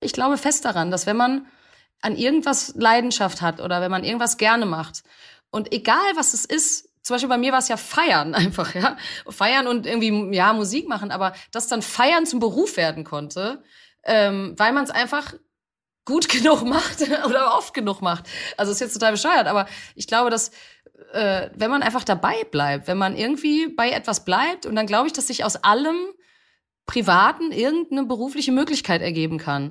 Ich glaube fest daran, dass wenn man an irgendwas Leidenschaft hat oder wenn man irgendwas gerne macht und egal was es ist, zum Beispiel bei mir war es ja Feiern einfach, ja. Feiern und irgendwie, ja, Musik machen, aber dass dann Feiern zum Beruf werden konnte, ähm, weil man es einfach gut genug macht oder oft genug macht. Also ist jetzt total bescheuert, aber ich glaube, dass äh, wenn man einfach dabei bleibt, wenn man irgendwie bei etwas bleibt und dann glaube ich, dass sich aus allem Privaten irgendeine berufliche Möglichkeit ergeben kann.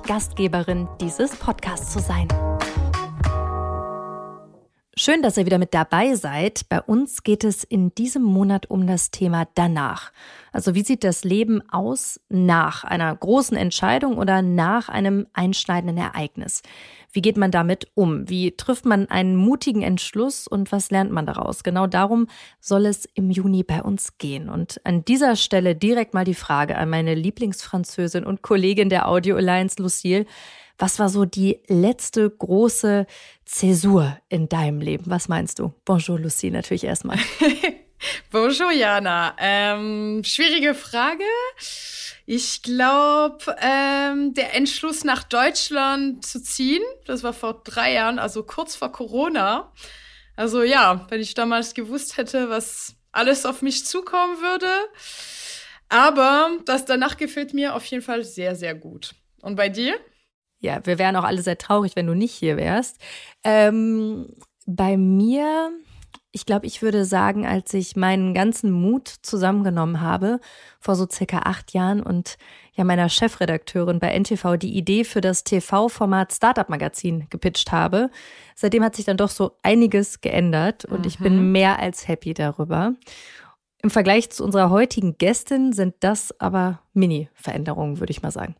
Gastgeberin dieses Podcasts zu sein. Schön, dass ihr wieder mit dabei seid. Bei uns geht es in diesem Monat um das Thema danach. Also wie sieht das Leben aus nach einer großen Entscheidung oder nach einem einschneidenden Ereignis? Wie geht man damit um? Wie trifft man einen mutigen Entschluss und was lernt man daraus? Genau darum soll es im Juni bei uns gehen. Und an dieser Stelle direkt mal die Frage an meine Lieblingsfranzösin und Kollegin der Audio Alliance, Lucille. Was war so die letzte große Zäsur in deinem Leben? Was meinst du? Bonjour, Lucie, natürlich erstmal. Bonjour, Jana. Ähm, schwierige Frage. Ich glaube, ähm, der Entschluss nach Deutschland zu ziehen, das war vor drei Jahren, also kurz vor Corona. Also ja, wenn ich damals gewusst hätte, was alles auf mich zukommen würde. Aber das danach gefällt mir auf jeden Fall sehr, sehr gut. Und bei dir? Ja, wir wären auch alle sehr traurig, wenn du nicht hier wärst. Ähm, bei mir, ich glaube, ich würde sagen, als ich meinen ganzen Mut zusammengenommen habe, vor so circa acht Jahren und ja meiner Chefredakteurin bei NTV die Idee für das TV-Format Startup Magazin gepitcht habe. Seitdem hat sich dann doch so einiges geändert und mhm. ich bin mhm. mehr als happy darüber. Im Vergleich zu unserer heutigen Gästin sind das aber Mini-Veränderungen, würde ich mal sagen.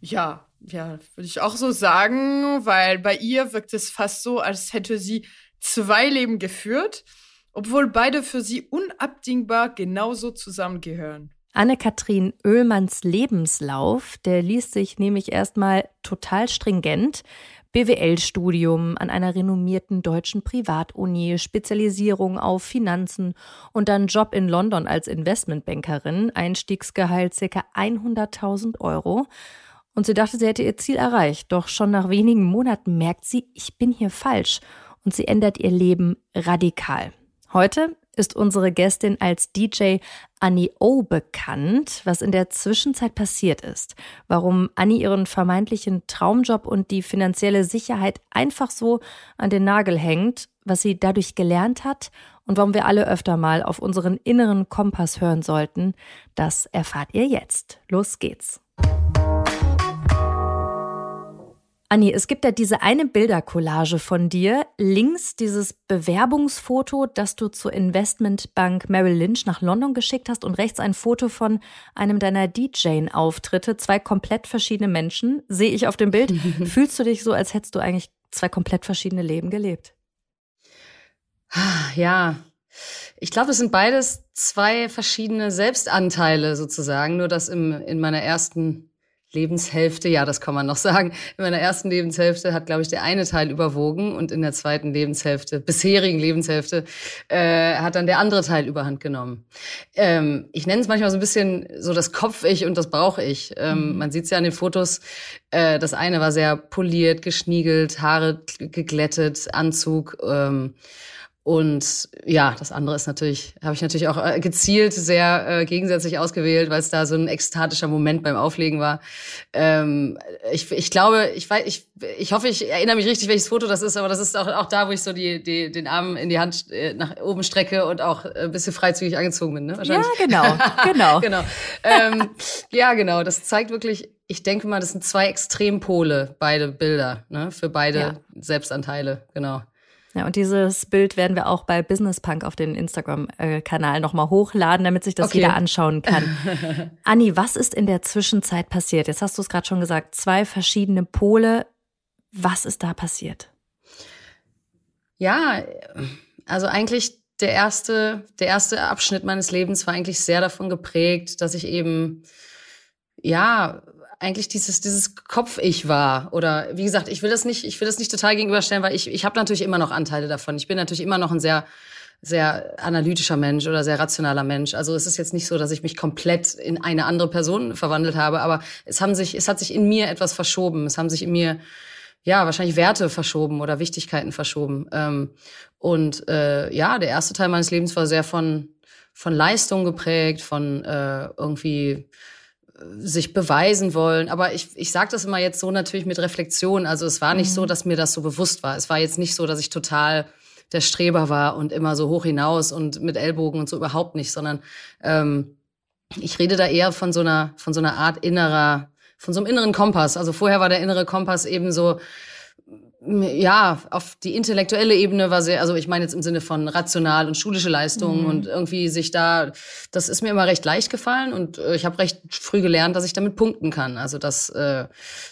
Ja, ja, würde ich auch so sagen, weil bei ihr wirkt es fast so, als hätte sie zwei Leben geführt, obwohl beide für sie unabdingbar genauso zusammengehören. Anne-Kathrin Oehlmanns Lebenslauf, der liest sich nämlich erstmal total stringent. BWL-Studium an einer renommierten deutschen Privatuni, Spezialisierung auf Finanzen und dann Job in London als Investmentbankerin, Einstiegsgehalt ca. 100.000 Euro. Und sie dachte, sie hätte ihr Ziel erreicht. Doch schon nach wenigen Monaten merkt sie, ich bin hier falsch. Und sie ändert ihr Leben radikal. Heute ist unsere Gästin als DJ Annie O bekannt, was in der Zwischenzeit passiert ist, warum Annie ihren vermeintlichen Traumjob und die finanzielle Sicherheit einfach so an den Nagel hängt, was sie dadurch gelernt hat und warum wir alle öfter mal auf unseren inneren Kompass hören sollten, das erfahrt ihr jetzt. Los geht's. Anni, es gibt ja diese eine Bildercollage von dir. Links dieses Bewerbungsfoto, das du zur Investmentbank Merrill Lynch nach London geschickt hast und rechts ein Foto von einem deiner DJ-Auftritte. Zwei komplett verschiedene Menschen sehe ich auf dem Bild. Fühlst du dich so, als hättest du eigentlich zwei komplett verschiedene Leben gelebt? Ja, ich glaube, es sind beides zwei verschiedene Selbstanteile sozusagen, nur dass im, in meiner ersten Lebenshälfte, ja, das kann man noch sagen. In meiner ersten Lebenshälfte hat, glaube ich, der eine Teil überwogen und in der zweiten Lebenshälfte, bisherigen Lebenshälfte, äh, hat dann der andere Teil überhand genommen. Ähm, ich nenne es manchmal so ein bisschen so das Kopf-Ich und das Bauch-Ich. Ähm, mhm. Man sieht es ja an den Fotos. Äh, das eine war sehr poliert, geschniegelt, Haare geglättet, Anzug. Ähm, und ja, das andere ist natürlich, habe ich natürlich auch äh, gezielt sehr äh, gegensätzlich ausgewählt, weil es da so ein ekstatischer Moment beim Auflegen war. Ähm, ich, ich glaube, ich weiß, ich, ich hoffe, ich erinnere mich richtig, welches Foto das ist, aber das ist auch, auch da, wo ich so die, die, den Arm in die Hand äh, nach oben strecke und auch ein bisschen freizügig angezogen bin. Ne? Wahrscheinlich. Ja, genau, genau. genau. Ähm, ja, genau. Das zeigt wirklich, ich denke mal, das sind zwei Extrempole, beide Bilder, ne? für beide ja. Selbstanteile, genau. Ja, und dieses Bild werden wir auch bei Business Punk auf den Instagram-Kanal nochmal hochladen, damit sich das okay. jeder anschauen kann. Anni, was ist in der Zwischenzeit passiert? Jetzt hast du es gerade schon gesagt, zwei verschiedene Pole. Was ist da passiert? Ja, also eigentlich der erste, der erste Abschnitt meines Lebens war eigentlich sehr davon geprägt, dass ich eben, ja, eigentlich dieses, dieses Kopf-Ich war. Oder wie gesagt, ich will das nicht, ich will das nicht total gegenüberstellen, weil ich, ich habe natürlich immer noch Anteile davon. Ich bin natürlich immer noch ein sehr, sehr analytischer Mensch oder sehr rationaler Mensch. Also es ist jetzt nicht so, dass ich mich komplett in eine andere Person verwandelt habe, aber es haben sich, es hat sich in mir etwas verschoben. Es haben sich in mir ja, wahrscheinlich Werte verschoben oder Wichtigkeiten verschoben. Ähm, und äh, ja, der erste Teil meines Lebens war sehr von, von Leistung geprägt, von äh, irgendwie sich beweisen wollen. Aber ich, ich sage das immer jetzt so natürlich mit Reflexion. Also es war nicht mhm. so, dass mir das so bewusst war. Es war jetzt nicht so, dass ich total der Streber war und immer so hoch hinaus und mit Ellbogen und so überhaupt nicht, sondern ähm, ich rede da eher von so einer, von so einer Art innerer von so einem inneren Kompass. Also vorher war der innere Kompass eben so, ja, auf die intellektuelle Ebene war sehr, also ich meine jetzt im Sinne von rational und schulische Leistungen mhm. und irgendwie sich da, das ist mir immer recht leicht gefallen und äh, ich habe recht früh gelernt, dass ich damit punkten kann. Also dass, äh,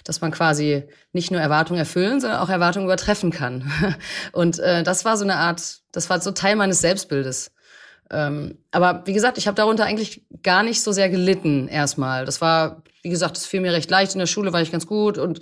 dass man quasi nicht nur Erwartungen erfüllen, sondern auch Erwartungen übertreffen kann. Und äh, das war so eine Art, das war so Teil meines Selbstbildes. Ähm, aber wie gesagt, ich habe darunter eigentlich gar nicht so sehr gelitten erstmal. Das war, wie gesagt, das fiel mir recht leicht. In der Schule war ich ganz gut und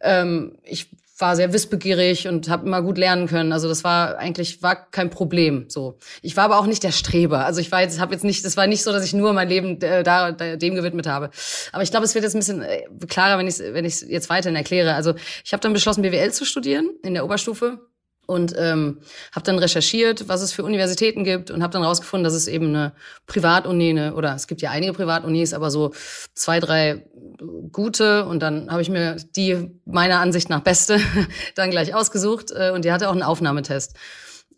ähm, ich war sehr wissbegierig und habe immer gut lernen können. Also das war eigentlich war kein Problem. So, ich war aber auch nicht der Streber. Also ich war jetzt, habe jetzt nicht, das war nicht so, dass ich nur mein Leben äh, da, dem gewidmet habe. Aber ich glaube, es wird jetzt ein bisschen äh, klarer, wenn ich wenn ich jetzt weiterhin erkläre. Also ich habe dann beschlossen, BWL zu studieren in der Oberstufe und ähm, habe dann recherchiert, was es für Universitäten gibt und habe dann rausgefunden, dass es eben eine Privatuni eine, oder es gibt ja einige Privatunis, aber so zwei, drei gute und dann habe ich mir die meiner Ansicht nach beste dann gleich ausgesucht äh, und die hatte auch einen Aufnahmetest.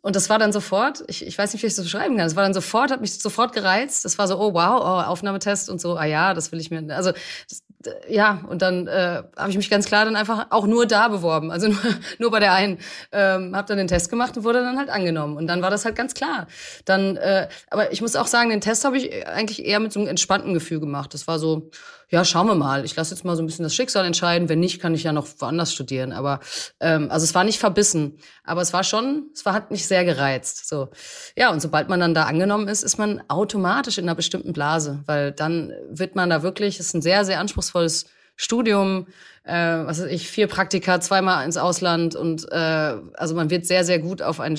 Und das war dann sofort, ich, ich weiß nicht, wie ich das beschreiben kann, es war dann sofort, hat mich sofort gereizt. Das war so, oh wow, oh, Aufnahmetest und so, ah ja, das will ich mir, also das, ja, und dann äh, habe ich mich ganz klar dann einfach auch nur da beworben, also nur, nur bei der einen. Ähm, habe dann den Test gemacht und wurde dann halt angenommen. Und dann war das halt ganz klar. Dann, äh, aber ich muss auch sagen, den Test habe ich eigentlich eher mit so einem entspannten Gefühl gemacht. Das war so, ja, schauen wir mal. Ich lasse jetzt mal so ein bisschen das Schicksal entscheiden. Wenn nicht, kann ich ja noch woanders studieren. Aber ähm, also es war nicht verbissen, aber es war schon, es war hat mich sehr gereizt. So, ja, und sobald man dann da angenommen ist, ist man automatisch in einer bestimmten Blase, weil dann wird man da wirklich, es ist ein sehr, sehr anspruchsvolles Studium, äh, was weiß ich, vier Praktika, zweimal ins Ausland und äh, also man wird sehr, sehr gut auf ein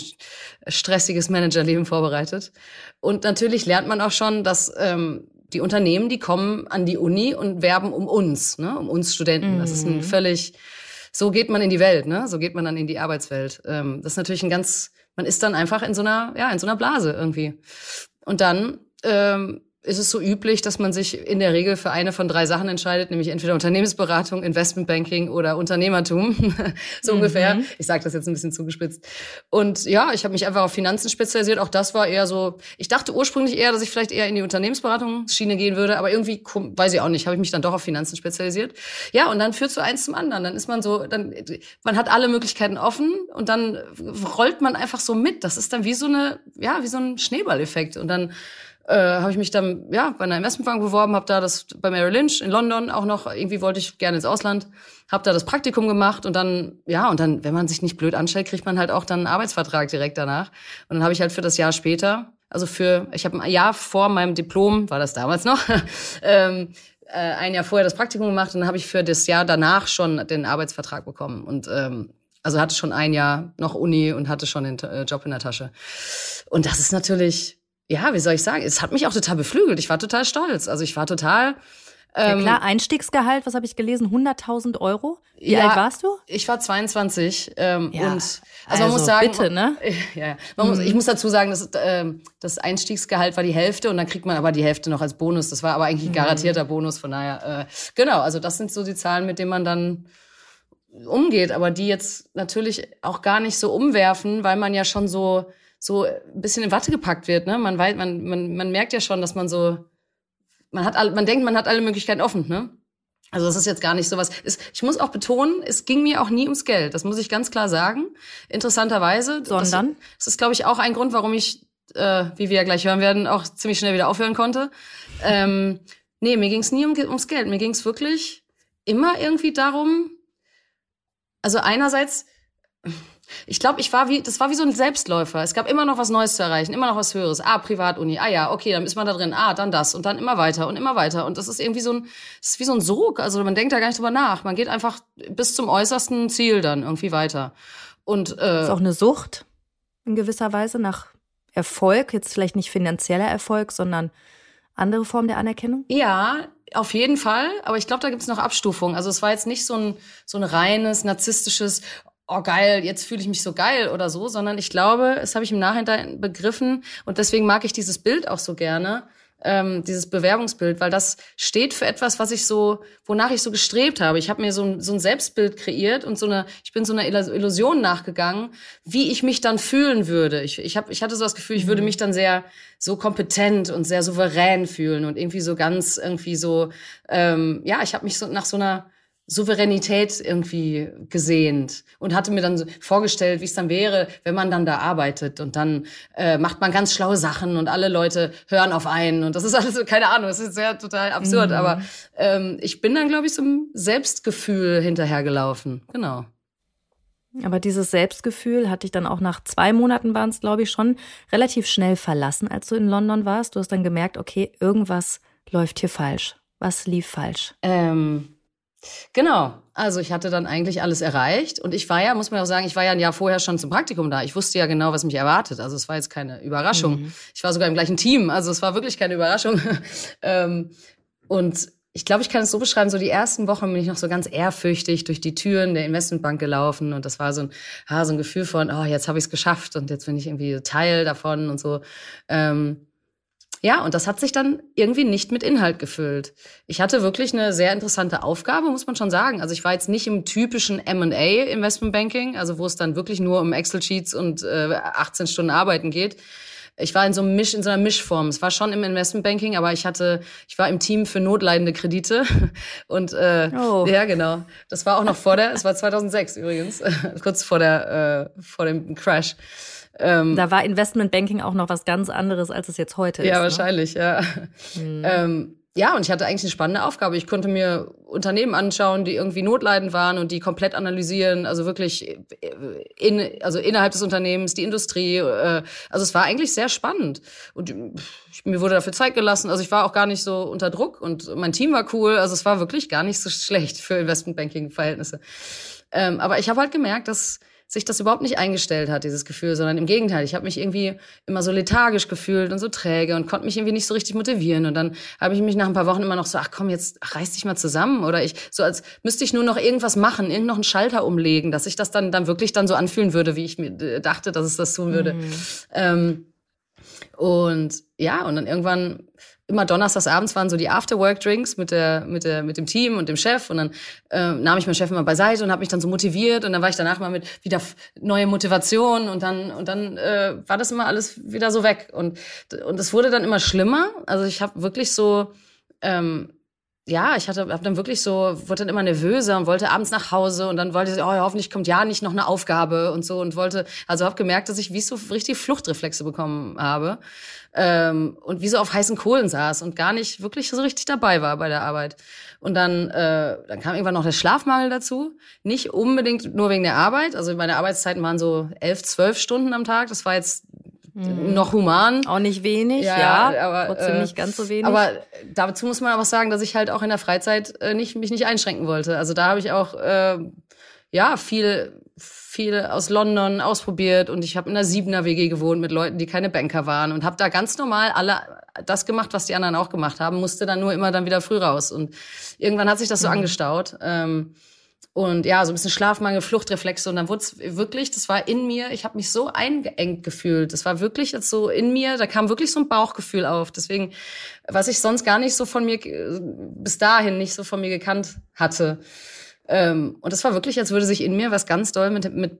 stressiges Managerleben vorbereitet. Und natürlich lernt man auch schon, dass ähm, die Unternehmen, die kommen an die Uni und werben um uns, ne, um uns Studenten. Mhm. Das ist ein mhm. völlig, so geht man in die Welt, ne? So geht man dann in die Arbeitswelt. Ähm, das ist natürlich ein ganz, man ist dann einfach in so einer, ja, in so einer Blase irgendwie. Und dann ähm, ist es so üblich, dass man sich in der Regel für eine von drei Sachen entscheidet, nämlich entweder Unternehmensberatung, Investmentbanking oder Unternehmertum, so mhm. ungefähr. Ich sage das jetzt ein bisschen zugespitzt. Und ja, ich habe mich einfach auf Finanzen spezialisiert. Auch das war eher so, ich dachte ursprünglich eher, dass ich vielleicht eher in die Unternehmensberatungsschiene gehen würde, aber irgendwie, weiß ich auch nicht, habe ich mich dann doch auf Finanzen spezialisiert. Ja, und dann führt so eins zum anderen. Dann ist man so, dann, man hat alle Möglichkeiten offen und dann rollt man einfach so mit. Das ist dann wie so eine, ja, wie so ein Schneeballeffekt. Und dann äh, habe ich mich dann ja bei einer Investmentbank beworben, habe da das bei Merrill Lynch in London auch noch irgendwie wollte ich gerne ins Ausland, habe da das Praktikum gemacht und dann ja und dann wenn man sich nicht blöd anstellt, kriegt man halt auch dann einen Arbeitsvertrag direkt danach und dann habe ich halt für das Jahr später, also für ich habe ein Jahr vor meinem Diplom war das damals noch ähm, äh, ein Jahr vorher das Praktikum gemacht und dann habe ich für das Jahr danach schon den Arbeitsvertrag bekommen und ähm, also hatte schon ein Jahr noch Uni und hatte schon den äh, Job in der Tasche. Und das ist natürlich, ja, wie soll ich sagen, es hat mich auch total beflügelt. Ich war total stolz. Also ich war total. Ähm, ja klar, Einstiegsgehalt, was habe ich gelesen? 100.000 Euro? Wie ja, alt warst du? Ich war 22 ähm, ja, und also, also man muss sagen, bitte, ne? Ja, man mhm. muss, ich muss dazu sagen, dass, ähm, das Einstiegsgehalt war die Hälfte und dann kriegt man aber die Hälfte noch als Bonus. Das war aber eigentlich ein mhm. garantierter mhm. Bonus, von daher äh, genau. Also das sind so die Zahlen, mit denen man dann umgeht, aber die jetzt natürlich auch gar nicht so umwerfen, weil man ja schon so so ein bisschen in Watte gepackt wird. Ne? Man, weiß, man, man, man merkt ja schon, dass man so, man hat, all, man denkt, man hat alle Möglichkeiten offen. Ne? Also das ist jetzt gar nicht so was. Ich muss auch betonen, es ging mir auch nie ums Geld. Das muss ich ganz klar sagen. Interessanterweise. Sondern? Das, das ist, glaube ich, auch ein Grund, warum ich, äh, wie wir ja gleich hören werden, auch ziemlich schnell wieder aufhören konnte. Ähm, nee, mir ging es nie um, ums Geld. Mir ging es wirklich immer irgendwie darum, also einerseits ich glaube, ich war wie, das war wie so ein Selbstläufer. Es gab immer noch was Neues zu erreichen, immer noch was Höheres. Ah, Privatuni. Ah ja, okay, dann ist man da drin. Ah, dann das und dann immer weiter und immer weiter. Und das ist irgendwie so ein, das ist wie so ein Sog. Also man denkt da gar nicht drüber nach. Man geht einfach bis zum äußersten Ziel dann irgendwie weiter. Und äh, ist auch eine Sucht in gewisser Weise nach Erfolg. Jetzt vielleicht nicht finanzieller Erfolg, sondern andere Form der Anerkennung? Ja, auf jeden Fall, aber ich glaube, da gibt's noch Abstufungen. Also es war jetzt nicht so ein, so ein reines, narzisstisches, oh geil, jetzt fühle ich mich so geil oder so, sondern ich glaube, das habe ich im Nachhinein begriffen und deswegen mag ich dieses Bild auch so gerne, ähm, dieses Bewerbungsbild, weil das steht für etwas, was ich so, wonach ich so gestrebt habe. Ich habe mir so ein, so ein Selbstbild kreiert und so eine, ich bin so einer Illusion nachgegangen, wie ich mich dann fühlen würde. Ich, ich, hab, ich hatte so das Gefühl, ich würde mhm. mich dann sehr so kompetent und sehr souverän fühlen und irgendwie so ganz irgendwie so, ähm, ja, ich habe mich so nach so einer Souveränität irgendwie gesehnt und hatte mir dann so vorgestellt, wie es dann wäre, wenn man dann da arbeitet und dann äh, macht man ganz schlaue Sachen und alle Leute hören auf einen und das ist alles keine Ahnung, das ist sehr total absurd, mhm. aber ähm, ich bin dann, glaube ich, so einem Selbstgefühl hinterhergelaufen, genau. Aber dieses Selbstgefühl hatte ich dann auch nach zwei Monaten waren es, glaube ich, schon relativ schnell verlassen, als du in London warst. Du hast dann gemerkt, okay, irgendwas läuft hier falsch. Was lief falsch? Ähm Genau. Also ich hatte dann eigentlich alles erreicht und ich war ja, muss man auch sagen, ich war ja ein Jahr vorher schon zum Praktikum da. Ich wusste ja genau, was mich erwartet. Also es war jetzt keine Überraschung. Mhm. Ich war sogar im gleichen Team, also es war wirklich keine Überraschung. ähm, und ich glaube, ich kann es so beschreiben, so die ersten Wochen bin ich noch so ganz ehrfürchtig durch die Türen der Investmentbank gelaufen und das war so ein, ah, so ein Gefühl von, oh, jetzt habe ich es geschafft und jetzt bin ich irgendwie Teil davon und so. Ähm, ja, und das hat sich dann irgendwie nicht mit Inhalt gefüllt. Ich hatte wirklich eine sehr interessante Aufgabe, muss man schon sagen. Also ich war jetzt nicht im typischen M&A Investment Banking, also wo es dann wirklich nur um Excel Sheets und äh, 18 Stunden Arbeiten geht. Ich war in so einem Misch, in so einer Mischform. Es war schon im Investment Banking, aber ich hatte, ich war im Team für notleidende Kredite und äh, oh. ja genau. Das war auch noch vor der, es war 2006 übrigens, kurz vor der äh, vor dem Crash. Ähm, da war Investmentbanking auch noch was ganz anderes, als es jetzt heute ja, ist. Ja, wahrscheinlich, ne? ja. Mhm. Ähm, ja, und ich hatte eigentlich eine spannende Aufgabe. Ich konnte mir Unternehmen anschauen, die irgendwie notleidend waren und die komplett analysieren, also wirklich in, also innerhalb des Unternehmens, die Industrie. Äh, also es war eigentlich sehr spannend. Und ich, mir wurde dafür Zeit gelassen. Also ich war auch gar nicht so unter Druck und mein Team war cool. Also es war wirklich gar nicht so schlecht für Investmentbanking-Verhältnisse. Ähm, aber ich habe halt gemerkt, dass sich das überhaupt nicht eingestellt hat, dieses Gefühl, sondern im Gegenteil. Ich habe mich irgendwie immer so lethargisch gefühlt und so träge und konnte mich irgendwie nicht so richtig motivieren. Und dann habe ich mich nach ein paar Wochen immer noch so, ach komm, jetzt reiß dich mal zusammen. Oder ich, so als müsste ich nur noch irgendwas machen, irgend noch einen Schalter umlegen, dass sich das dann, dann wirklich dann so anfühlen würde, wie ich mir äh, dachte, dass es das tun würde. Mhm. Ähm, und ja, und dann irgendwann immer donnerstags abends waren so die Afterwork-Drinks mit der mit der mit dem Team und dem Chef. Und dann äh, nahm ich meinen Chef immer beiseite und habe mich dann so motiviert. Und dann war ich danach mal mit wieder neue Motivation. Und dann und dann äh, war das immer alles wieder so weg. Und und es wurde dann immer schlimmer. Also ich habe wirklich so ähm, ja, ich hatte hab dann wirklich so, wurde dann immer nervöser und wollte abends nach Hause. Und dann wollte ich, oh, hoffentlich kommt ja nicht noch eine Aufgabe und so. Und wollte, also habe gemerkt, dass ich wie so richtig Fluchtreflexe bekommen habe ähm, und wie so auf heißen Kohlen saß und gar nicht wirklich so richtig dabei war bei der Arbeit. Und dann, äh, dann kam irgendwann noch der Schlafmangel dazu. Nicht unbedingt nur wegen der Arbeit. Also meine Arbeitszeiten waren so elf, zwölf Stunden am Tag. Das war jetzt mhm. noch human. Auch nicht wenig, ja, ja aber trotzdem äh, nicht ganz so wenig. Aber dazu muss man aber sagen, dass ich halt auch in der Freizeit äh, nicht, mich nicht einschränken wollte. Also da habe ich auch äh, ja viel viel aus London ausprobiert und ich habe in einer Siebener WG gewohnt mit Leuten, die keine Banker waren und habe da ganz normal alle das gemacht, was die anderen auch gemacht haben, musste dann nur immer dann wieder früh raus und irgendwann hat sich das so mhm. angestaut. Ähm, und ja, so ein bisschen Schlafmangel, Fluchtreflexe. Und dann wurde es wirklich, das war in mir, ich habe mich so eingeengt gefühlt. Das war wirklich jetzt so in mir, da kam wirklich so ein Bauchgefühl auf. Deswegen, was ich sonst gar nicht so von mir, bis dahin nicht so von mir gekannt hatte. Ähm, und das war wirklich, als würde sich in mir was ganz doll mit, mit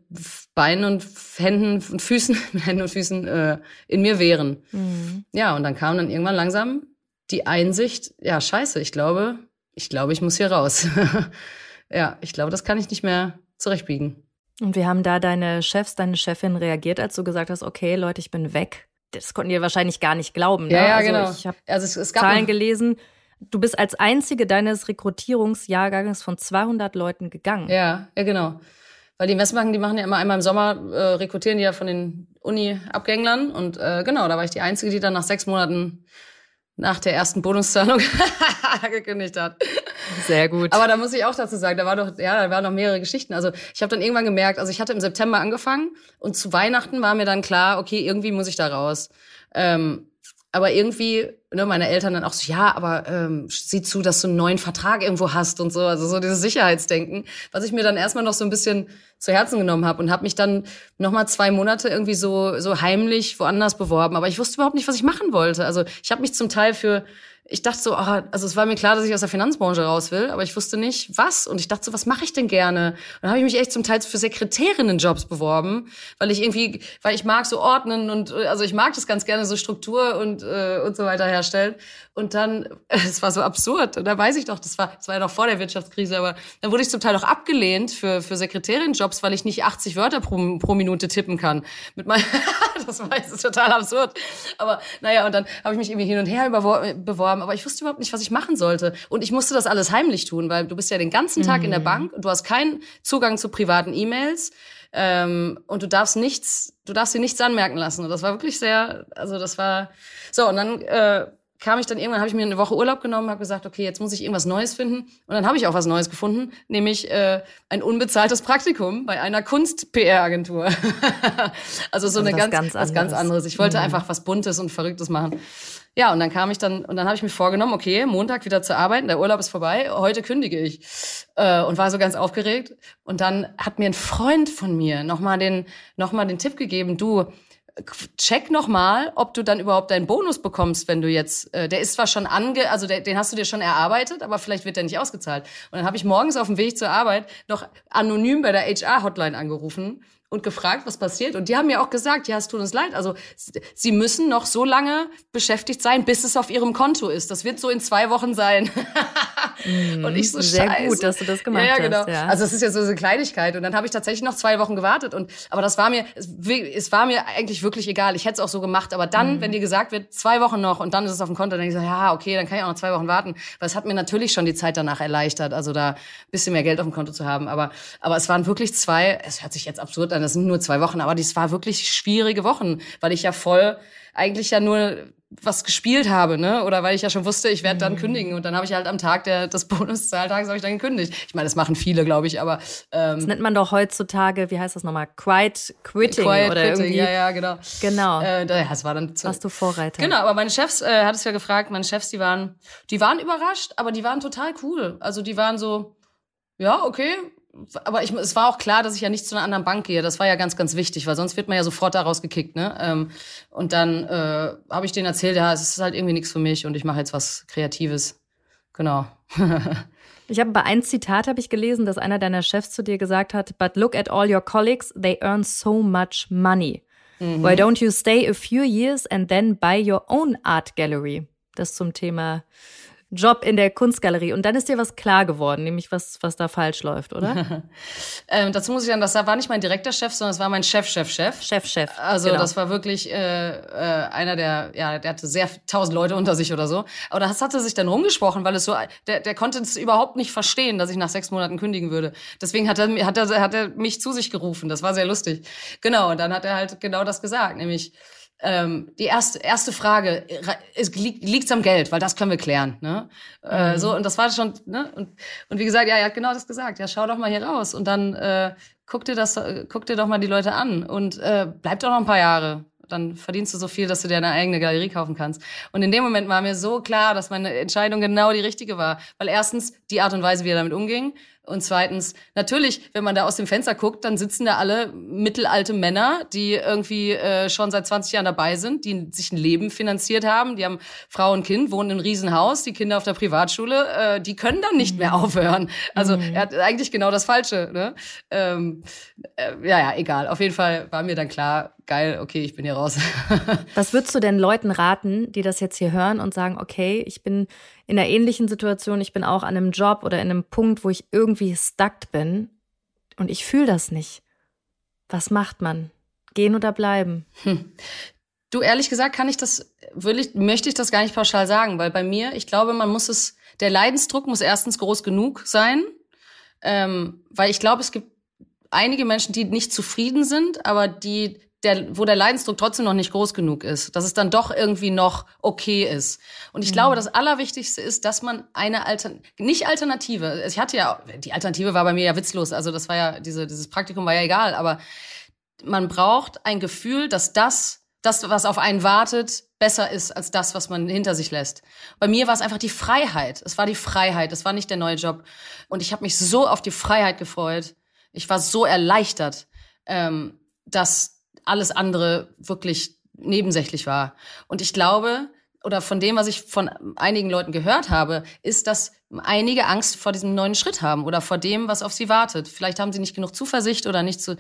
Beinen und Händen und Füßen, mit Händen und Füßen äh, in mir wehren. Mhm. Ja, und dann kam dann irgendwann langsam die Einsicht, ja, scheiße, ich glaube, ich glaube, ich muss hier raus. ja, ich glaube, das kann ich nicht mehr zurechtbiegen. Und wie haben da deine Chefs, deine Chefin reagiert, als du gesagt hast, okay, Leute, ich bin weg? Das konnten die wahrscheinlich gar nicht glauben. Ne? Ja, ja, also genau. Ich habe also es, es Zahlen gelesen. Du bist als einzige deines Rekrutierungsjahrgangs von 200 Leuten gegangen. Ja, ja, genau. Weil die Investmentbanken, die machen ja immer einmal im Sommer, äh, rekrutieren die ja von den Uni-Abgänglern. Und äh, genau, da war ich die Einzige, die dann nach sechs Monaten nach der ersten Bonuszahlung gekündigt hat. Sehr gut. Aber da muss ich auch dazu sagen, da war doch, ja, da waren noch mehrere Geschichten. Also ich habe dann irgendwann gemerkt, also ich hatte im September angefangen und zu Weihnachten war mir dann klar, okay, irgendwie muss ich da raus. Ähm, aber irgendwie, ne, meine Eltern dann auch so, ja, aber ähm, sieh zu, dass du einen neuen Vertrag irgendwo hast und so, also so dieses Sicherheitsdenken, was ich mir dann erstmal noch so ein bisschen zu Herzen genommen habe und habe mich dann noch mal zwei Monate irgendwie so so heimlich woanders beworben, aber ich wusste überhaupt nicht, was ich machen wollte. Also ich habe mich zum Teil für ich dachte so, oh, also es war mir klar, dass ich aus der Finanzbranche raus will, aber ich wusste nicht, was. Und ich dachte so, was mache ich denn gerne? Und dann habe ich mich echt zum Teil für Sekretärinnenjobs beworben, weil ich irgendwie, weil ich mag so ordnen und also ich mag das ganz gerne so Struktur und äh, und so weiter herstellen. Und dann, es war so absurd. Und da weiß ich doch, das war, das war ja noch vor der Wirtschaftskrise, aber dann wurde ich zum Teil auch abgelehnt für für Sekretärinnenjobs, weil ich nicht 80 Wörter pro, pro Minute tippen kann. Mit mein, das war jetzt total absurd. Aber naja, und dann habe ich mich irgendwie hin und her beworben haben, aber ich wusste überhaupt nicht, was ich machen sollte. Und ich musste das alles heimlich tun, weil du bist ja den ganzen Tag mhm. in der mhm. Bank und du hast keinen Zugang zu privaten E-Mails. Ähm, und du darfst nichts, du darfst dir nichts anmerken lassen. Und das war wirklich sehr, also das war so. Und dann äh, kam ich dann irgendwann, habe ich mir eine Woche Urlaub genommen, habe gesagt, okay, jetzt muss ich irgendwas Neues finden. Und dann habe ich auch was Neues gefunden, nämlich äh, ein unbezahltes Praktikum bei einer Kunst-PR-Agentur. also so also eine ganz, ganz was ganz anderes. Ich wollte mhm. einfach was Buntes und Verrücktes machen. Ja, und dann kam ich dann, und dann habe ich mir vorgenommen, okay, Montag wieder zu arbeiten, der Urlaub ist vorbei, heute kündige ich. Äh, und war so ganz aufgeregt. Und dann hat mir ein Freund von mir nochmal den, noch mal den Tipp gegeben, du, check noch mal, ob du dann überhaupt deinen Bonus bekommst, wenn du jetzt, äh, der ist zwar schon ange, also der, den hast du dir schon erarbeitet, aber vielleicht wird der nicht ausgezahlt. Und dann habe ich morgens auf dem Weg zur Arbeit noch anonym bei der HR-Hotline angerufen und gefragt, was passiert. Und die haben mir auch gesagt, ja, es tut uns leid. Also sie müssen noch so lange beschäftigt sein, bis es auf ihrem Konto ist. Das wird so in zwei Wochen sein. mm, und ich so sehr Scheiße. gut, dass du das gemacht ja, ja, genau. hast. Ja. Also es ist ja so eine Kleinigkeit. Und dann habe ich tatsächlich noch zwei Wochen gewartet. Und aber das war mir, es, war mir eigentlich wirklich egal. Ich hätte es auch so gemacht. Aber dann, mm. wenn dir gesagt wird, zwei Wochen noch und dann ist es auf dem Konto, dann denke ich so, ja, okay, dann kann ich auch noch zwei Wochen warten. Weil es hat mir natürlich schon die Zeit danach erleichtert, also da ein bisschen mehr Geld auf dem Konto zu haben. Aber aber es waren wirklich zwei. Es hört sich jetzt absurd an. Das sind nur zwei Wochen, aber das war wirklich schwierige Wochen, weil ich ja voll eigentlich ja nur was gespielt habe, ne? Oder weil ich ja schon wusste, ich werde dann mhm. kündigen und dann habe ich halt am Tag der, des Bonuszahltages habe ich dann gekündigt. Ich meine, das machen viele, glaube ich, aber ähm, das nennt man doch heutzutage, wie heißt das nochmal, Quiet Quitting Quiet oder quitting, irgendwie. Ja, ja, genau. Genau. Äh, das war dann zu, Warst du Vorreiter? Genau, aber meine Chefs äh, hat es ja gefragt, meine Chefs, die waren, die waren überrascht, aber die waren total cool. Also die waren so, ja, okay, aber ich, es war auch klar, dass ich ja nicht zu einer anderen Bank gehe. Das war ja ganz, ganz wichtig, weil sonst wird man ja sofort daraus gekickt. Ne? Ähm, und dann äh, habe ich denen erzählt, ja, es ist halt irgendwie nichts für mich und ich mache jetzt was Kreatives. Genau. ich habe bei ein Zitat habe ich gelesen, dass einer deiner Chefs zu dir gesagt hat: "But look at all your colleagues; they earn so much money. Mhm. Why don't you stay a few years and then buy your own art gallery?" Das zum Thema Job in der Kunstgalerie. Und dann ist dir was klar geworden, nämlich was, was da falsch läuft, oder? ähm, dazu muss ich sagen, das war nicht mein direkter Chef, sondern es war mein Chef, Chef, Chef. Chef, Chef. Also genau. das war wirklich äh, äh, einer der, ja, der hatte sehr tausend Leute unter sich oder so. Aber das hatte sich dann rumgesprochen, weil es so, der, der konnte es überhaupt nicht verstehen, dass ich nach sechs Monaten kündigen würde. Deswegen hat er, hat er, hat er mich zu sich gerufen. Das war sehr lustig. Genau, und dann hat er halt genau das gesagt, nämlich ähm, die erste erste Frage es liegt liegt's am Geld, weil das können wir klären, ne? Äh, mhm. Äh, so und das war schon, ne? Und, und wie gesagt, ja, er hat genau das gesagt. Ja, schau doch mal hier raus und dann äh, guck dir das, äh, guck dir doch mal die Leute an und äh, bleib doch noch ein paar Jahre. Dann verdienst du so viel, dass du dir eine eigene Galerie kaufen kannst. Und in dem Moment war mir so klar, dass meine Entscheidung genau die richtige war. Weil erstens die Art und Weise, wie er damit umging, und zweitens, natürlich, wenn man da aus dem Fenster guckt, dann sitzen da alle mittelalte Männer, die irgendwie äh, schon seit 20 Jahren dabei sind, die sich ein Leben finanziert haben, die haben Frau und Kind, wohnen in einem Riesenhaus, die Kinder auf der Privatschule, äh, die können dann nicht mehr mhm. aufhören. Also mhm. er hat eigentlich genau das Falsche. Ne? Ähm, äh, ja, ja, egal. Auf jeden Fall war mir dann klar, geil, okay, ich bin hier raus. Was würdest du denn Leuten raten, die das jetzt hier hören und sagen, okay, ich bin in einer ähnlichen Situation. Ich bin auch an einem Job oder in einem Punkt, wo ich irgendwie stuck bin und ich fühle das nicht. Was macht man? Gehen oder bleiben? Hm. Du, ehrlich gesagt, kann ich das, will ich, möchte ich das gar nicht pauschal sagen, weil bei mir, ich glaube, man muss es, der Leidensdruck muss erstens groß genug sein, ähm, weil ich glaube, es gibt einige Menschen, die nicht zufrieden sind, aber die der, wo der Leidensdruck trotzdem noch nicht groß genug ist, dass es dann doch irgendwie noch okay ist. Und ich mhm. glaube, das Allerwichtigste ist, dass man eine Altern nicht Alternative. Ich hatte ja, die Alternative war bei mir ja witzlos. Also das war ja, diese, dieses Praktikum war ja egal, aber man braucht ein Gefühl, dass das, das, was auf einen wartet, besser ist als das, was man hinter sich lässt. Bei mir war es einfach die Freiheit. Es war die Freiheit. Es war nicht der neue Job. Und ich habe mich so auf die Freiheit gefreut. Ich war so erleichtert, ähm, dass alles andere wirklich nebensächlich war. Und ich glaube, oder von dem, was ich von einigen Leuten gehört habe, ist, dass einige Angst vor diesem neuen Schritt haben oder vor dem, was auf sie wartet. Vielleicht haben sie nicht genug Zuversicht oder nicht zu.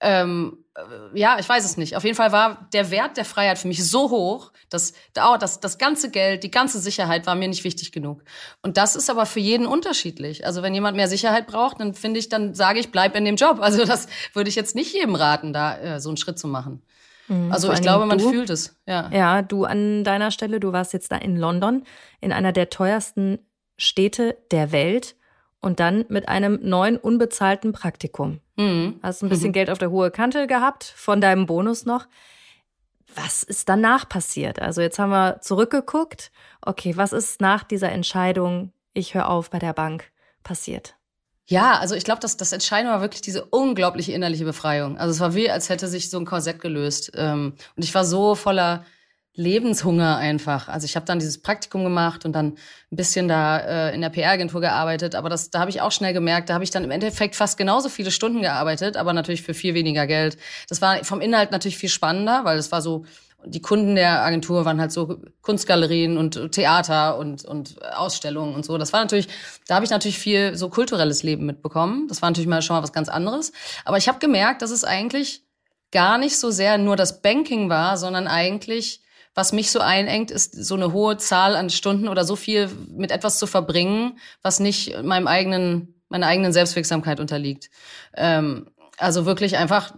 Ähm, äh, ja, ich weiß es nicht. Auf jeden Fall war der Wert der Freiheit für mich so hoch, dass oh, das, das ganze Geld, die ganze Sicherheit war mir nicht wichtig genug. Und das ist aber für jeden unterschiedlich. Also wenn jemand mehr Sicherheit braucht, dann finde ich, dann sage ich, bleib in dem Job. Also das würde ich jetzt nicht jedem raten, da äh, so einen Schritt zu machen. Mhm, also ich glaube, man du, fühlt es. Ja. ja, du an deiner Stelle, du warst jetzt da in London, in einer der teuersten Städte der Welt und dann mit einem neuen unbezahlten Praktikum. Mhm. Hast ein bisschen mhm. Geld auf der hohe Kante gehabt, von deinem Bonus noch. Was ist danach passiert? Also jetzt haben wir zurückgeguckt. Okay, was ist nach dieser Entscheidung, ich höre auf bei der Bank, passiert? Ja, also ich glaube, das, das Entscheidende war wirklich diese unglaubliche innerliche Befreiung. Also es war wie, als hätte sich so ein Korsett gelöst. Ähm, und ich war so voller Lebenshunger einfach. Also ich habe dann dieses Praktikum gemacht und dann ein bisschen da äh, in der PR-Agentur gearbeitet. Aber das, da habe ich auch schnell gemerkt, da habe ich dann im Endeffekt fast genauso viele Stunden gearbeitet, aber natürlich für viel weniger Geld. Das war vom Inhalt natürlich viel spannender, weil es war so die Kunden der Agentur waren halt so Kunstgalerien und Theater und, und Ausstellungen und so. Das war natürlich, da habe ich natürlich viel so kulturelles Leben mitbekommen. Das war natürlich mal schon mal was ganz anderes. Aber ich habe gemerkt, dass es eigentlich gar nicht so sehr nur das Banking war, sondern eigentlich, was mich so einengt, ist so eine hohe Zahl an Stunden oder so viel mit etwas zu verbringen, was nicht meinem eigenen, meiner eigenen Selbstwirksamkeit unterliegt. Ähm, also wirklich einfach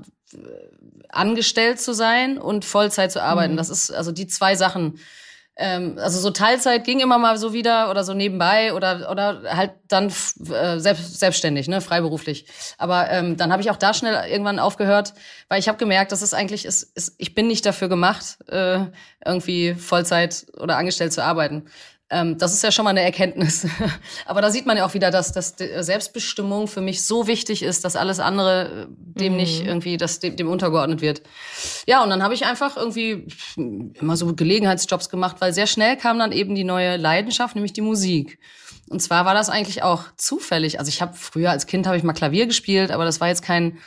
angestellt zu sein und Vollzeit zu arbeiten. Mhm. Das ist also die zwei Sachen. Ähm, also so Teilzeit ging immer mal so wieder oder so nebenbei oder oder halt dann äh, selbst, selbstständig, ne, freiberuflich. Aber ähm, dann habe ich auch da schnell irgendwann aufgehört, weil ich habe gemerkt, dass es eigentlich ist, ist, ich bin nicht dafür gemacht, äh, irgendwie Vollzeit oder angestellt zu arbeiten. Ähm, das ist ja schon mal eine Erkenntnis. Aber da sieht man ja auch wieder, dass, dass Selbstbestimmung für mich so wichtig ist, dass alles andere äh, dem mhm. nicht irgendwie, dass dem, dem untergeordnet wird. Ja, und dann habe ich einfach irgendwie immer so Gelegenheitsjobs gemacht, weil sehr schnell kam dann eben die neue Leidenschaft, nämlich die Musik. Und zwar war das eigentlich auch zufällig. Also ich habe früher als Kind habe ich mal Klavier gespielt, aber das war jetzt kein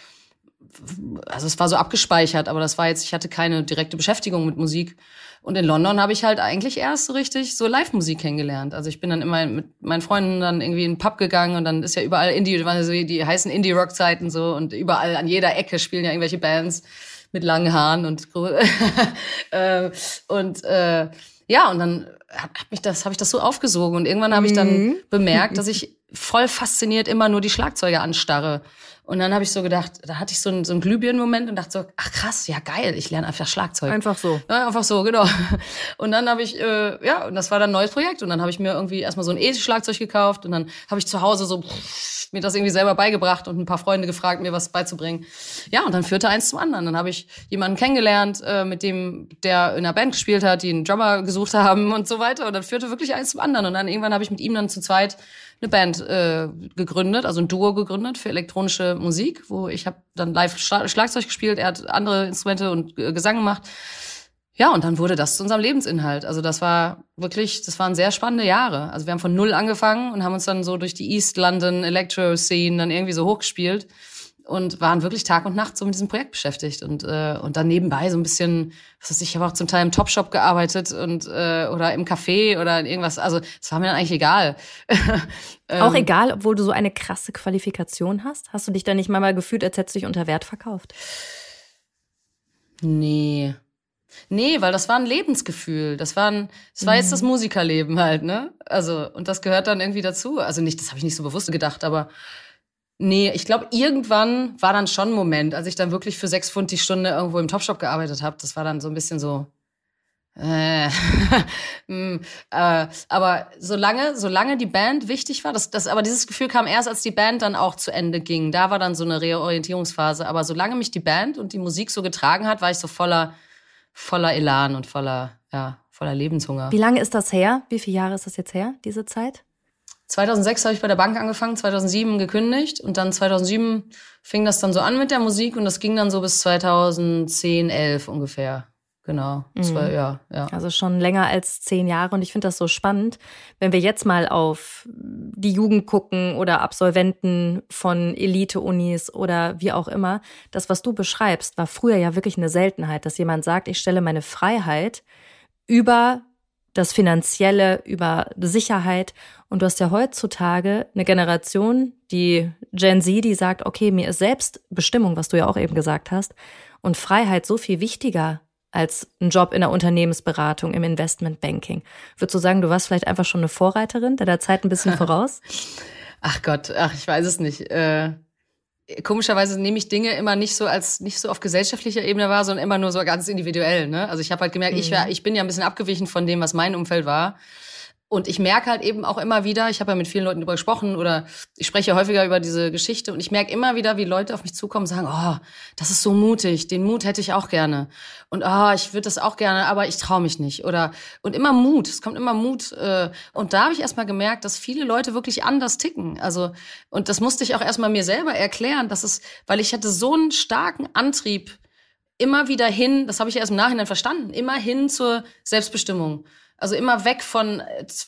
also es war so abgespeichert, aber das war jetzt, ich hatte keine direkte Beschäftigung mit Musik. Und in London habe ich halt eigentlich erst so richtig so Live-Musik kennengelernt. Also ich bin dann immer mit meinen Freunden dann irgendwie in den Pub gegangen und dann ist ja überall Indie, also die heißen Indie-Rock-Zeiten so und überall an jeder Ecke spielen ja irgendwelche Bands mit langen Haaren und äh, und äh, ja und dann hab mich das habe ich das so aufgesogen und irgendwann habe ich dann mhm. bemerkt, dass ich voll fasziniert immer nur die Schlagzeuge anstarre und dann habe ich so gedacht, da hatte ich so einen, so einen Glühbirnen-Moment und dachte so, ach krass, ja geil, ich lerne einfach Schlagzeug. Einfach so. Ja, einfach so, genau. Und dann habe ich, äh, ja, und das war dann ein neues Projekt. Und dann habe ich mir irgendwie erstmal so ein E-Schlagzeug gekauft und dann habe ich zu Hause so pff, mir das irgendwie selber beigebracht und ein paar Freunde gefragt, mir was beizubringen. Ja, und dann führte eins zum anderen. Dann habe ich jemanden kennengelernt, äh, mit dem, der in einer Band gespielt hat, die einen Drummer gesucht haben und so weiter. Und dann führte wirklich eins zum anderen. Und dann irgendwann habe ich mit ihm dann zu zweit eine Band äh, gegründet, also ein Duo gegründet für elektronische Musik, wo ich habe dann live Schlagzeug gespielt, er hat andere Instrumente und äh, Gesang gemacht. Ja, und dann wurde das zu unserem Lebensinhalt. Also das war wirklich, das waren sehr spannende Jahre. Also wir haben von null angefangen und haben uns dann so durch die East London Electro Scene dann irgendwie so hochgespielt und waren wirklich Tag und Nacht so mit diesem Projekt beschäftigt und äh, und dann nebenbei so ein bisschen, was weiß ich, ich habe auch zum Teil im Topshop gearbeitet und äh, oder im Café oder in irgendwas, also es war mir dann eigentlich egal. ähm, auch egal, obwohl du so eine krasse Qualifikation hast, hast du dich da nicht mal, mal gefühlt, als hättest du dich unter Wert verkauft? Nee. Nee, weil das war ein Lebensgefühl. Das war, ein, das war jetzt das mhm. Musikerleben halt, ne? Also, und das gehört dann irgendwie dazu. Also nicht, das habe ich nicht so bewusst gedacht, aber nee, ich glaube, irgendwann war dann schon ein Moment, als ich dann wirklich für sechs Pfund die Stunde irgendwo im Topshop gearbeitet habe. Das war dann so ein bisschen so, äh, hm, äh, aber solange, solange die Band wichtig war, das, das, aber dieses Gefühl kam erst, als die Band dann auch zu Ende ging. Da war dann so eine Reorientierungsphase. Aber solange mich die Band und die Musik so getragen hat, war ich so voller, voller Elan und voller, ja, voller Lebenshunger. Wie lange ist das her? Wie viele Jahre ist das jetzt her, diese Zeit? 2006 habe ich bei der Bank angefangen, 2007 gekündigt und dann 2007 fing das dann so an mit der Musik und das ging dann so bis 2010, 11 ungefähr. Genau, zwei, mhm. ja, ja. Also schon länger als zehn Jahre. Und ich finde das so spannend, wenn wir jetzt mal auf die Jugend gucken oder Absolventen von Elite-Unis oder wie auch immer. Das, was du beschreibst, war früher ja wirklich eine Seltenheit, dass jemand sagt, ich stelle meine Freiheit über das Finanzielle, über Sicherheit. Und du hast ja heutzutage eine Generation, die Gen Z, die sagt, okay, mir ist Selbstbestimmung, was du ja auch eben gesagt hast, und Freiheit so viel wichtiger als ein Job in der Unternehmensberatung, im Investmentbanking. Würdest du sagen, du warst vielleicht einfach schon eine Vorreiterin, der der Zeit ein bisschen voraus? ach Gott, ach, ich weiß es nicht. Äh, komischerweise nehme ich Dinge immer nicht so als nicht so auf gesellschaftlicher Ebene war, sondern immer nur so ganz individuell. Ne? Also ich habe halt gemerkt, mhm. ich, wär, ich bin ja ein bisschen abgewichen von dem, was mein Umfeld war. Und ich merke halt eben auch immer wieder, ich habe ja mit vielen Leuten darüber gesprochen oder ich spreche häufiger über diese Geschichte und ich merke immer wieder, wie Leute auf mich zukommen und sagen, oh, das ist so mutig, den Mut hätte ich auch gerne. Und oh, ich würde das auch gerne, aber ich traue mich nicht. Oder und immer Mut, es kommt immer Mut. Äh, und da habe ich erstmal gemerkt, dass viele Leute wirklich anders ticken. Also, und das musste ich auch erstmal mir selber erklären, dass es, weil ich hatte so einen starken Antrieb, immer wieder hin, das habe ich erst im Nachhinein verstanden, immer hin zur Selbstbestimmung. Also immer weg von,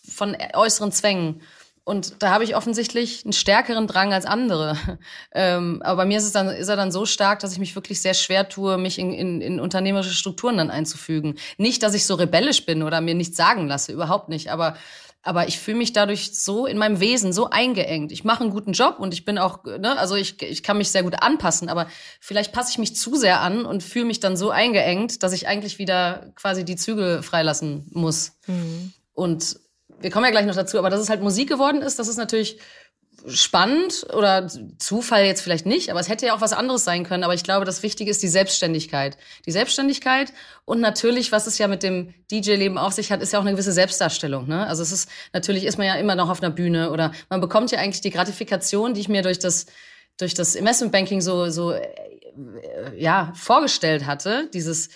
von äußeren Zwängen. Und da habe ich offensichtlich einen stärkeren Drang als andere. Ähm, aber bei mir ist, es dann, ist er dann so stark, dass ich mich wirklich sehr schwer tue, mich in, in, in unternehmerische Strukturen dann einzufügen. Nicht, dass ich so rebellisch bin oder mir nichts sagen lasse, überhaupt nicht. Aber aber ich fühle mich dadurch so in meinem Wesen so eingeengt. Ich mache einen guten Job und ich bin auch, ne, also ich, ich kann mich sehr gut anpassen, aber vielleicht passe ich mich zu sehr an und fühle mich dann so eingeengt, dass ich eigentlich wieder quasi die Zügel freilassen muss. Mhm. Und wir kommen ja gleich noch dazu, aber dass es halt Musik geworden ist, das ist natürlich spannend oder Zufall jetzt vielleicht nicht, aber es hätte ja auch was anderes sein können. Aber ich glaube, das Wichtige ist die Selbstständigkeit. Die Selbstständigkeit und natürlich, was es ja mit dem DJ-Leben auf sich hat, ist ja auch eine gewisse Selbstdarstellung. Ne? Also es ist natürlich ist man ja immer noch auf einer Bühne oder man bekommt ja eigentlich die Gratifikation, die ich mir durch das durch das Investmentbanking so so äh, ja vorgestellt hatte. Dieses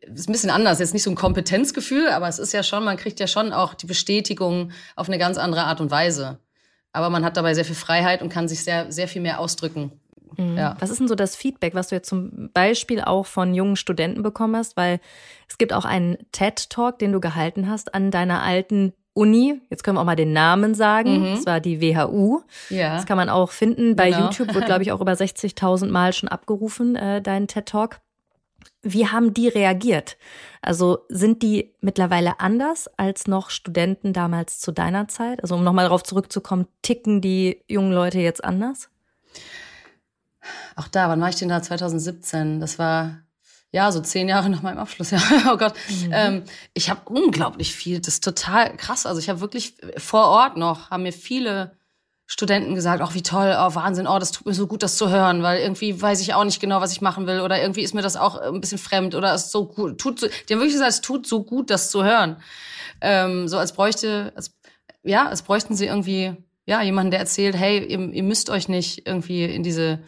ist ein bisschen anders, jetzt nicht so ein Kompetenzgefühl, aber es ist ja schon, man kriegt ja schon auch die Bestätigung auf eine ganz andere Art und Weise aber man hat dabei sehr viel Freiheit und kann sich sehr, sehr viel mehr ausdrücken. Mhm. Ja. Was ist denn so das Feedback, was du jetzt zum Beispiel auch von jungen Studenten bekommen hast? Weil es gibt auch einen TED-Talk, den du gehalten hast an deiner alten Uni. Jetzt können wir auch mal den Namen sagen. Mhm. Das war die WHU. Ja. Das kann man auch finden. Bei genau. YouTube wird, glaube ich, auch über 60.000 Mal schon abgerufen, äh, dein TED-Talk. Wie haben die reagiert? Also sind die mittlerweile anders als noch Studenten damals zu deiner Zeit? Also um nochmal darauf zurückzukommen, ticken die jungen Leute jetzt anders? Auch da, wann war ich denn da? 2017. Das war ja so zehn Jahre nach meinem Abschluss. Ja, oh Gott. Mhm. Ähm, ich habe unglaublich viel. Das ist total krass. Also ich habe wirklich vor Ort noch haben mir viele Studenten gesagt, auch wie toll, oh Wahnsinn, oh, das tut mir so gut, das zu hören, weil irgendwie weiß ich auch nicht genau, was ich machen will oder irgendwie ist mir das auch ein bisschen fremd oder es so gut, tut so, die haben wirklich gesagt, es tut so gut, das zu hören. Ähm, so als bräuchte, als, ja, als bräuchten sie irgendwie, ja, jemanden, der erzählt, hey, ihr, ihr müsst euch nicht irgendwie in diese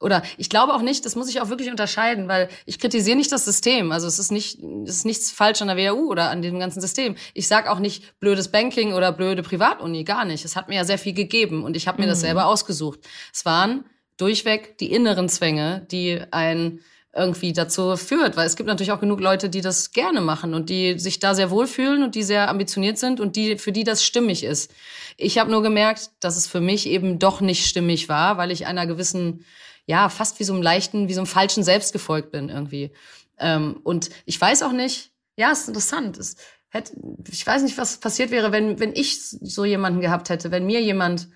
oder ich glaube auch nicht, das muss ich auch wirklich unterscheiden, weil ich kritisiere nicht das System. Also es ist nicht, es ist nichts falsch an der WHU oder an dem ganzen System. Ich sage auch nicht blödes Banking oder blöde Privatuni, gar nicht. Es hat mir ja sehr viel gegeben und ich habe mir mhm. das selber ausgesucht. Es waren durchweg die inneren Zwänge, die ein irgendwie dazu führt, weil es gibt natürlich auch genug Leute, die das gerne machen und die sich da sehr wohlfühlen und die sehr ambitioniert sind und die für die das stimmig ist. Ich habe nur gemerkt, dass es für mich eben doch nicht stimmig war, weil ich einer gewissen ja, fast wie so einem leichten, wie so einem falschen Selbst gefolgt bin irgendwie. Ähm, und ich weiß auch nicht, ja, es ist interessant. Es hätte, ich weiß nicht, was passiert wäre, wenn, wenn ich so jemanden gehabt hätte, wenn mir jemand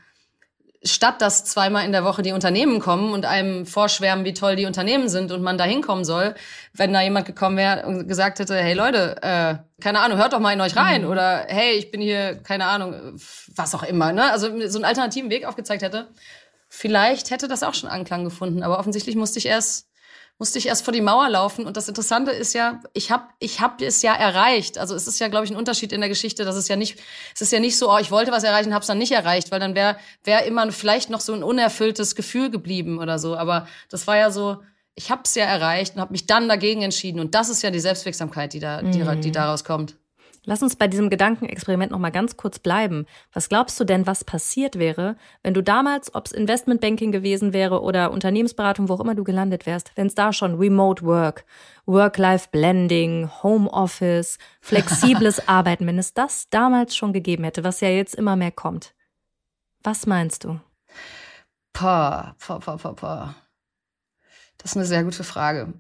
statt dass zweimal in der Woche die Unternehmen kommen und einem vorschwärmen, wie toll die Unternehmen sind und man da hinkommen soll, wenn da jemand gekommen wäre und gesagt hätte, hey Leute, äh, keine Ahnung, hört doch mal in euch rein mhm. oder hey, ich bin hier, keine Ahnung, was auch immer, ne? Also so einen alternativen Weg aufgezeigt hätte, vielleicht hätte das auch schon Anklang gefunden, aber offensichtlich musste ich erst musste ich erst vor die Mauer laufen. Und das Interessante ist ja, ich habe ich hab es ja erreicht. Also es ist ja, glaube ich, ein Unterschied in der Geschichte, dass es ja nicht, es ist ja nicht so, oh, ich wollte was erreichen, habe es dann nicht erreicht, weil dann wäre wär immer vielleicht noch so ein unerfülltes Gefühl geblieben oder so. Aber das war ja so, ich habe es ja erreicht und habe mich dann dagegen entschieden. Und das ist ja die Selbstwirksamkeit, die, da, die, die mhm. daraus kommt. Lass uns bei diesem Gedankenexperiment noch mal ganz kurz bleiben. Was glaubst du denn, was passiert wäre, wenn du damals, ob es Investmentbanking gewesen wäre oder Unternehmensberatung, wo auch immer du gelandet wärst, wenn es da schon Remote Work, Work-Life-Blending, Homeoffice, flexibles Arbeiten, wenn es das damals schon gegeben hätte, was ja jetzt immer mehr kommt? Was meinst du? Pah, pah, pah, pah, pah. Das ist eine sehr gute Frage.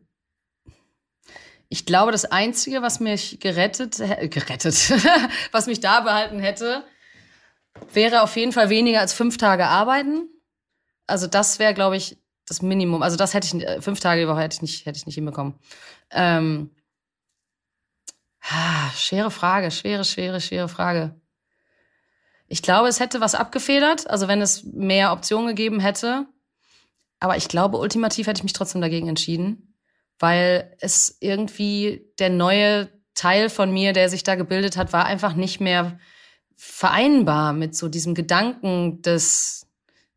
Ich glaube, das Einzige, was mich gerettet, äh, gerettet, was mich da behalten hätte, wäre auf jeden Fall weniger als fünf Tage arbeiten. Also das wäre, glaube ich, das Minimum. Also das hätte ich äh, fünf Tage die Woche hätte ich nicht, hätte ich nicht hinbekommen. Ähm, schwere Frage, schwere, schwere, schwere Frage. Ich glaube, es hätte was abgefedert, also wenn es mehr Optionen gegeben hätte. Aber ich glaube, ultimativ hätte ich mich trotzdem dagegen entschieden weil es irgendwie der neue Teil von mir, der sich da gebildet hat, war einfach nicht mehr vereinbar mit so diesem Gedanken des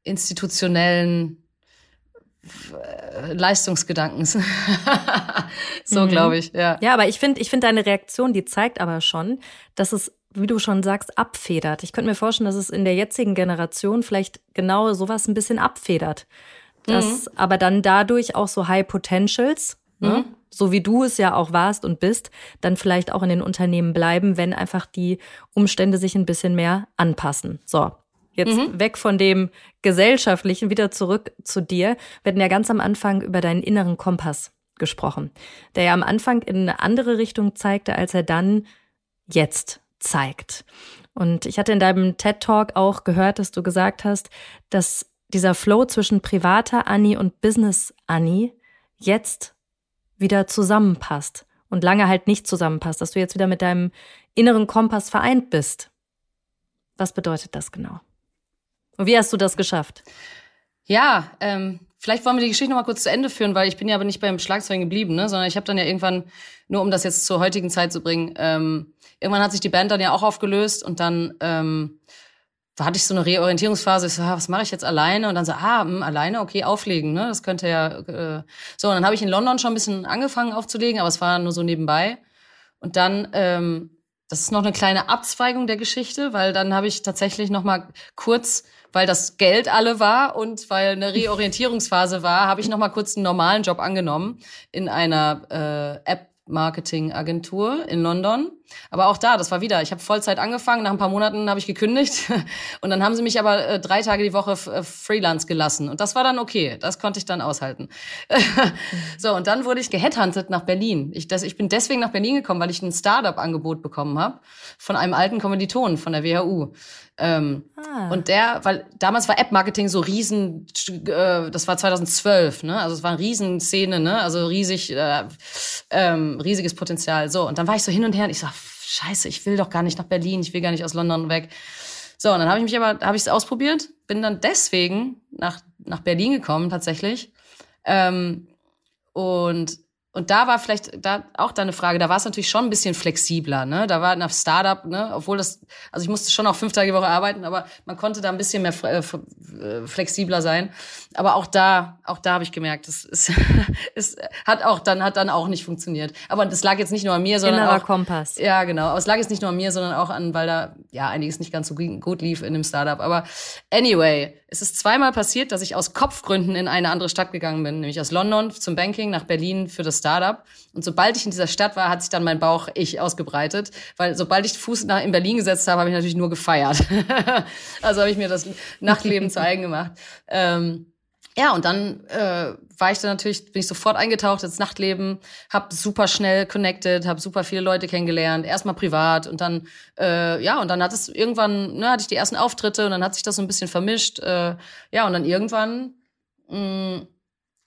institutionellen äh, Leistungsgedankens. so mhm. glaube ich, ja. Ja, aber ich finde, ich finde deine Reaktion, die zeigt aber schon, dass es, wie du schon sagst, abfedert. Ich könnte mir vorstellen, dass es in der jetzigen Generation vielleicht genau sowas ein bisschen abfedert. Dass mhm. aber dann dadurch auch so High Potentials ne? Mhm. so wie du es ja auch warst und bist, dann vielleicht auch in den Unternehmen bleiben, wenn einfach die Umstände sich ein bisschen mehr anpassen. So, Jetzt mhm. weg von dem gesellschaftlichen, wieder zurück zu dir. Wir hatten ja ganz am Anfang über deinen inneren Kompass gesprochen, der ja am Anfang in eine andere Richtung zeigte, als er dann jetzt zeigt. Und ich hatte in deinem TED Talk auch gehört, dass du gesagt hast, dass dieser Flow zwischen privater Annie und Business Annie jetzt wieder zusammenpasst und lange halt nicht zusammenpasst, dass du jetzt wieder mit deinem inneren Kompass vereint bist. Was bedeutet das genau? Und wie hast du das geschafft? Ja, ähm, vielleicht wollen wir die Geschichte noch mal kurz zu Ende führen, weil ich bin ja aber nicht beim Schlagzeugen geblieben, ne? sondern ich habe dann ja irgendwann, nur um das jetzt zur heutigen Zeit zu bringen, ähm, irgendwann hat sich die Band dann ja auch aufgelöst und dann ähm, hatte ich so eine Reorientierungsphase. Ich so, ah, was mache ich jetzt alleine? Und dann so, ah, mh, hm, alleine, okay, auflegen, ne? Das könnte ja. Äh. So, und dann habe ich in London schon ein bisschen angefangen aufzulegen, aber es war nur so nebenbei. Und dann, ähm, das ist noch eine kleine Abzweigung der Geschichte, weil dann habe ich tatsächlich noch mal kurz, weil das Geld alle war und weil eine Reorientierungsphase war, habe ich noch mal kurz einen normalen Job angenommen in einer äh, App Marketingagentur in London. Aber auch da, das war wieder, ich habe Vollzeit angefangen, nach ein paar Monaten habe ich gekündigt und dann haben sie mich aber äh, drei Tage die Woche äh, Freelance gelassen und das war dann okay, das konnte ich dann aushalten. so, und dann wurde ich geheadhuntet nach Berlin. Ich, das, ich bin deswegen nach Berlin gekommen, weil ich ein Startup-Angebot bekommen habe von einem alten Kommilitonen von der WHU. Ähm, ah. Und der, weil damals war App-Marketing so riesen, äh, das war 2012, ne? Also es war eine Riesenszene, ne? Also riesig, äh, ähm, riesiges Potenzial. So, und dann war ich so hin und her und ich so, scheiße, ich will doch gar nicht nach Berlin, ich will gar nicht aus London weg. So, und dann habe ich mich aber, habe ich es ausprobiert, bin dann deswegen nach, nach Berlin gekommen tatsächlich. Ähm, und und da war vielleicht da auch deine Frage, da war es natürlich schon ein bisschen flexibler, ne? Da war nach Startup, ne, obwohl das, also ich musste schon auch fünf Tage die Woche arbeiten, aber man konnte da ein bisschen mehr äh, äh, flexibler sein. Aber auch da, auch da habe ich gemerkt, es, es, es hat auch dann hat dann auch nicht funktioniert. Aber das lag jetzt nicht nur an mir, sondern Innerer auch Kompass. Ja, genau. Aber es lag jetzt nicht nur an mir, sondern auch an, weil da ja einiges nicht ganz so gut lief in dem Startup. Aber anyway, es ist zweimal passiert, dass ich aus Kopfgründen in eine andere Stadt gegangen bin, nämlich aus London zum Banking nach Berlin für das Startup. Und sobald ich in dieser Stadt war, hat sich dann mein Bauch ich ausgebreitet, weil sobald ich Fuß nach in Berlin gesetzt habe, habe ich natürlich nur gefeiert. also habe ich mir das Nachtleben zu eigen gemacht. Ähm, ja, und dann äh, war ich dann natürlich, bin ich sofort eingetaucht ins Nachtleben, habe super schnell connected, habe super viele Leute kennengelernt, erstmal privat und dann, äh, ja, und dann hat es irgendwann, ne, hatte ich die ersten Auftritte und dann hat sich das so ein bisschen vermischt. Äh, ja, und dann irgendwann mh, mm,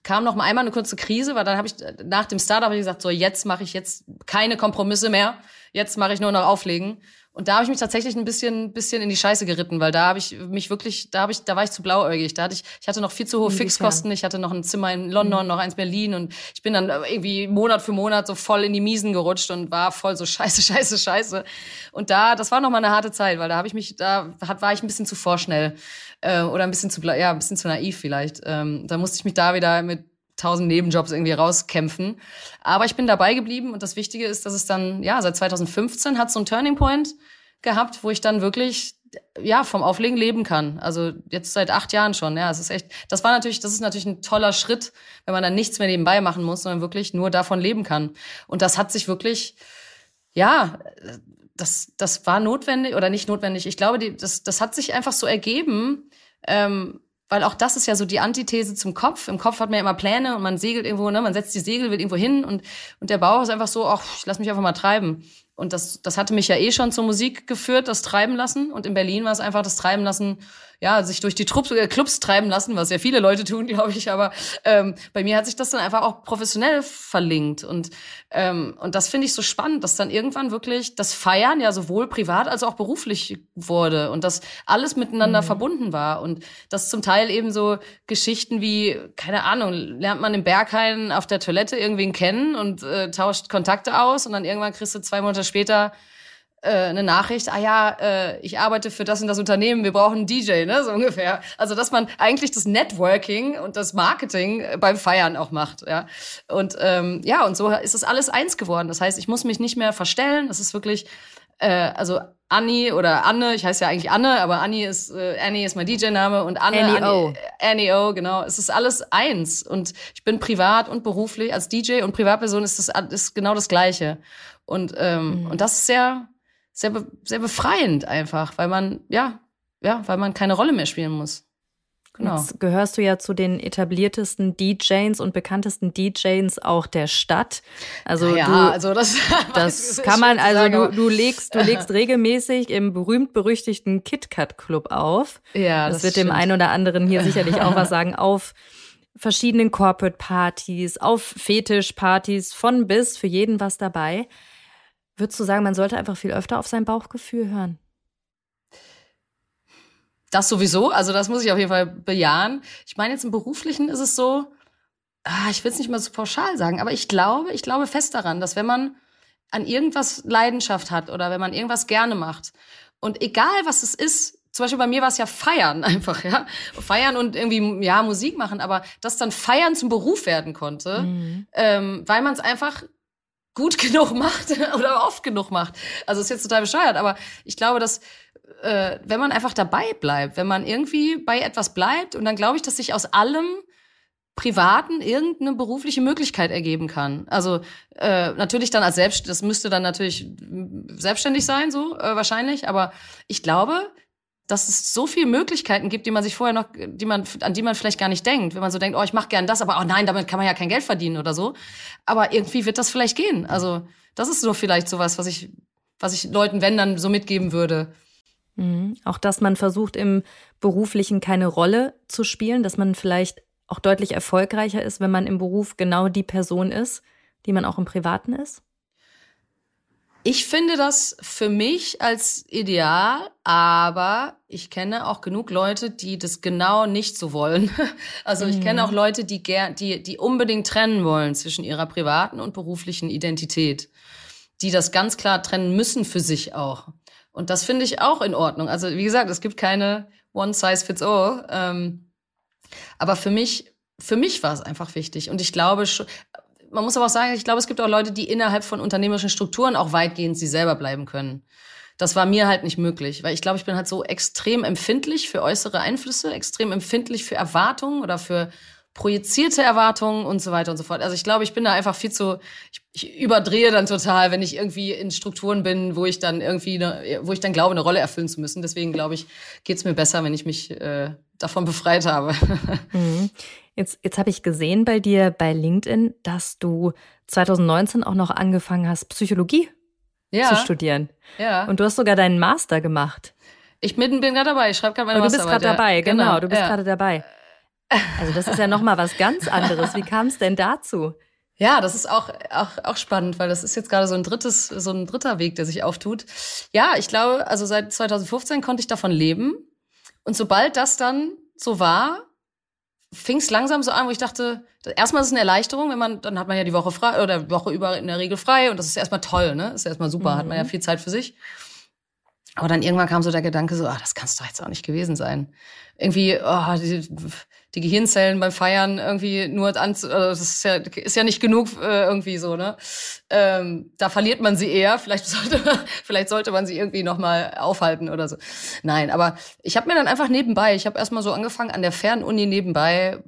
kam noch mal einmal eine kurze Krise, weil dann habe ich nach dem Startup ich gesagt, so jetzt mache ich jetzt keine Kompromisse mehr, jetzt mache ich nur noch Auflegen und da habe ich mich tatsächlich ein bisschen, bisschen in die Scheiße geritten, weil da habe ich mich wirklich, da habe ich, da war ich zu blauäugig. Da hatte ich, ich hatte noch viel zu hohe Inwiefern? Fixkosten. Ich hatte noch ein Zimmer in London, mhm. noch eins in Berlin und ich bin dann irgendwie Monat für Monat so voll in die Miesen gerutscht und war voll so Scheiße, Scheiße, Scheiße. Und da, das war noch mal eine harte Zeit, weil da habe ich mich, da war ich ein bisschen zu vorschnell äh, oder ein bisschen zu, ja, ein bisschen zu naiv vielleicht. Ähm, da musste ich mich da wieder mit tausend Nebenjobs irgendwie rauskämpfen. Aber ich bin dabei geblieben und das Wichtige ist, dass es dann, ja, seit 2015 hat so ein Turning Point gehabt, wo ich dann wirklich ja vom Auflegen leben kann. Also jetzt seit acht Jahren schon. Ja, es ist echt. Das war natürlich, das ist natürlich ein toller Schritt, wenn man dann nichts mehr nebenbei machen muss, sondern wirklich nur davon leben kann. Und das hat sich wirklich, ja, das, das war notwendig oder nicht notwendig. Ich glaube, die, das, das hat sich einfach so ergeben, ähm, weil auch das ist ja so die Antithese zum Kopf. Im Kopf hat man ja immer Pläne und man segelt irgendwo, ne, man setzt die Segel, will irgendwo hin und, und der Bauch ist einfach so, ach, ich lass mich einfach mal treiben. Und das, das hatte mich ja eh schon zur Musik geführt, das Treiben lassen. Und in Berlin war es einfach das Treiben lassen, ja, sich durch die Trupp, äh, Clubs treiben lassen, was ja viele Leute tun, glaube ich. Aber ähm, bei mir hat sich das dann einfach auch professionell verlinkt. Und, ähm, und das finde ich so spannend, dass dann irgendwann wirklich das Feiern ja sowohl privat als auch beruflich wurde und dass alles miteinander mhm. verbunden war. Und das zum Teil eben so Geschichten wie, keine Ahnung, lernt man im Berghain auf der Toilette irgendwen kennen und äh, tauscht Kontakte aus und dann irgendwann kriegst du zwei Monate später äh, eine Nachricht, ah ja, äh, ich arbeite für das und das Unternehmen, wir brauchen einen DJ, ne, so ungefähr. Also, dass man eigentlich das Networking und das Marketing äh, beim Feiern auch macht, ja. Und ähm, ja, und so ist es alles eins geworden. Das heißt, ich muss mich nicht mehr verstellen. Das ist wirklich, äh, also Annie oder Anne, ich heiße ja eigentlich Anne, aber Annie ist, äh, Annie ist mein DJ-Name und Anne, Annie O. Annie O, genau. Es ist alles eins. Und ich bin privat und beruflich als DJ und Privatperson ist das ist genau das Gleiche. Und, ähm, mhm. und das ist sehr, sehr, sehr befreiend einfach, weil man, ja, ja, weil man keine Rolle mehr spielen muss. Genau. Jetzt gehörst du ja zu den etabliertesten DJs und bekanntesten DJs auch der Stadt. Also ja, du, also das, das kann man, also du, du legst, du legst regelmäßig im berühmt-berüchtigten KitKat Club auf. Ja, das, das wird stimmt. dem einen oder anderen hier sicherlich auch was sagen, auf verschiedenen Corporate Partys, auf Fetischpartys, von bis, für jeden was dabei. Würdest du sagen, man sollte einfach viel öfter auf sein Bauchgefühl hören? Das sowieso, also das muss ich auf jeden Fall bejahen. Ich meine, jetzt im Beruflichen ist es so, ah, ich will es nicht mal so pauschal sagen, aber ich glaube, ich glaube fest daran, dass wenn man an irgendwas Leidenschaft hat oder wenn man irgendwas gerne macht und egal was es ist, zum Beispiel bei mir war es ja Feiern einfach, ja. Feiern und irgendwie, ja, Musik machen, aber dass dann Feiern zum Beruf werden konnte, mhm. ähm, weil man es einfach gut genug macht oder oft genug macht. Also ist jetzt total bescheuert, aber ich glaube, dass äh, wenn man einfach dabei bleibt, wenn man irgendwie bei etwas bleibt und dann glaube ich, dass sich aus allem Privaten irgendeine berufliche Möglichkeit ergeben kann. Also äh, natürlich dann als selbst, das müsste dann natürlich selbstständig sein, so äh, wahrscheinlich. Aber ich glaube, dass es so viele Möglichkeiten gibt, die man sich vorher noch, die man, an die man vielleicht gar nicht denkt. Wenn man so denkt, oh, ich mache gern das, aber oh nein, damit kann man ja kein Geld verdienen oder so. Aber irgendwie wird das vielleicht gehen. Also das ist so vielleicht sowas, was ich, was ich Leuten, wenn dann so mitgeben würde. Mhm. Auch dass man versucht, im Beruflichen keine Rolle zu spielen, dass man vielleicht auch deutlich erfolgreicher ist, wenn man im Beruf genau die Person ist, die man auch im Privaten ist? Ich finde das für mich als ideal, aber ich kenne auch genug Leute, die das genau nicht so wollen. Also ich kenne mhm. auch Leute, die gern, die, die unbedingt trennen wollen zwischen ihrer privaten und beruflichen Identität, die das ganz klar trennen müssen für sich auch. Und das finde ich auch in Ordnung. Also wie gesagt, es gibt keine One Size Fits All. Ähm, aber für mich, für mich war es einfach wichtig. Und ich glaube, man muss aber auch sagen, ich glaube, es gibt auch Leute, die innerhalb von unternehmerischen Strukturen auch weitgehend sie selber bleiben können. Das war mir halt nicht möglich, weil ich glaube, ich bin halt so extrem empfindlich für äußere Einflüsse, extrem empfindlich für Erwartungen oder für projizierte Erwartungen und so weiter und so fort. Also ich glaube, ich bin da einfach viel zu, ich, ich überdrehe dann total, wenn ich irgendwie in Strukturen bin, wo ich dann irgendwie, eine, wo ich dann glaube, eine Rolle erfüllen zu müssen. Deswegen glaube ich, geht's mir besser, wenn ich mich äh, davon befreit habe. Mhm. Jetzt, jetzt habe ich gesehen bei dir bei LinkedIn, dass du 2019 auch noch angefangen hast, Psychologie ja. zu studieren. Ja. Und du hast sogar deinen Master gemacht. Ich bin, bin gerade dabei, ich schreibe gerade meine Master. Du bist gerade dabei, genau, genau, du bist ja. gerade dabei. Also das ist ja nochmal was ganz anderes. Wie kam es denn dazu? Ja, das ist auch, auch, auch spannend, weil das ist jetzt gerade so ein drittes, so ein dritter Weg, der sich auftut. Ja, ich glaube, also seit 2015 konnte ich davon leben. Und sobald das dann so war, fing es langsam so an, wo ich dachte, erstmal ist es eine Erleichterung, wenn man, dann hat man ja die Woche frei oder Woche über in der Regel frei und das ist erstmal toll, ne? Ist erstmal super, mhm. hat man ja mhm. viel Zeit für sich. Aber dann irgendwann kam so der Gedanke so, ah, das kann es doch jetzt auch nicht gewesen sein. Irgendwie, oh, die, die Gehirnzellen beim Feiern irgendwie nur an, also das ist ja, ist ja nicht genug äh, irgendwie so, ne? Ähm, da verliert man sie eher. Vielleicht sollte, vielleicht sollte man sie irgendwie noch mal aufhalten oder so. Nein, aber ich habe mir dann einfach nebenbei, ich habe erstmal so angefangen an der Fernuni nebenbei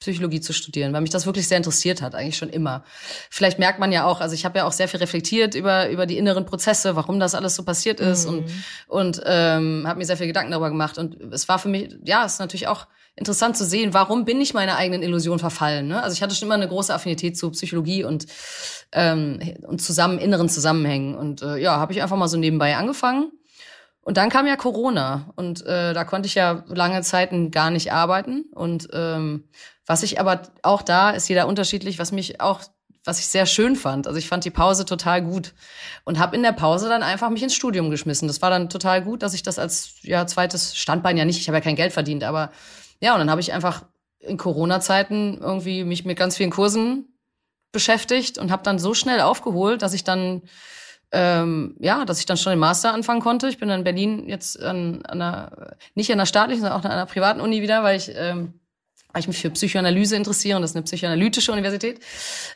Psychologie zu studieren, weil mich das wirklich sehr interessiert hat, eigentlich schon immer. Vielleicht merkt man ja auch, also ich habe ja auch sehr viel reflektiert über über die inneren Prozesse, warum das alles so passiert ist mhm. und und ähm, habe mir sehr viel Gedanken darüber gemacht und es war für mich, ja, es ist natürlich auch interessant zu sehen, warum bin ich meiner eigenen Illusion verfallen. Ne? Also ich hatte schon immer eine große Affinität zu Psychologie und ähm, und zusammen inneren Zusammenhängen und äh, ja, habe ich einfach mal so nebenbei angefangen. Und dann kam ja Corona und äh, da konnte ich ja lange Zeiten gar nicht arbeiten und ähm, was ich aber auch da ist jeder unterschiedlich, was mich auch was ich sehr schön fand. Also ich fand die Pause total gut und habe in der Pause dann einfach mich ins Studium geschmissen. Das war dann total gut, dass ich das als ja zweites Standbein ja nicht, ich habe ja kein Geld verdient, aber ja, und dann habe ich einfach in Corona-Zeiten irgendwie mich mit ganz vielen Kursen beschäftigt und habe dann so schnell aufgeholt, dass ich dann ähm, ja, dass ich dann schon den Master anfangen konnte. Ich bin dann in Berlin jetzt an, an einer, nicht an einer staatlichen, sondern auch an einer privaten Uni wieder, weil ich ähm, weil ich mich für Psychoanalyse interessiere und das ist eine psychoanalytische Universität.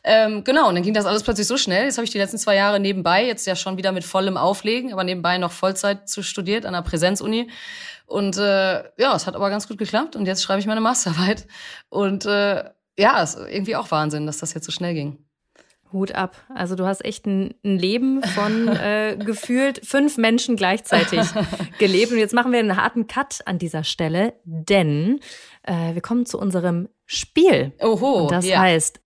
Ähm, genau, und dann ging das alles plötzlich so schnell. Jetzt habe ich die letzten zwei Jahre nebenbei, jetzt ja schon wieder mit vollem Auflegen, aber nebenbei noch Vollzeit zu studiert an einer Präsenzuni. Und äh, ja, es hat aber ganz gut geklappt und jetzt schreibe ich meine Masterarbeit. Und äh, ja, ist irgendwie auch Wahnsinn, dass das jetzt so schnell ging. Hut ab. Also du hast echt ein, ein Leben von äh, gefühlt fünf Menschen gleichzeitig gelebt. Und jetzt machen wir einen harten Cut an dieser Stelle, denn äh, wir kommen zu unserem Spiel. Oho. Und das ja. heißt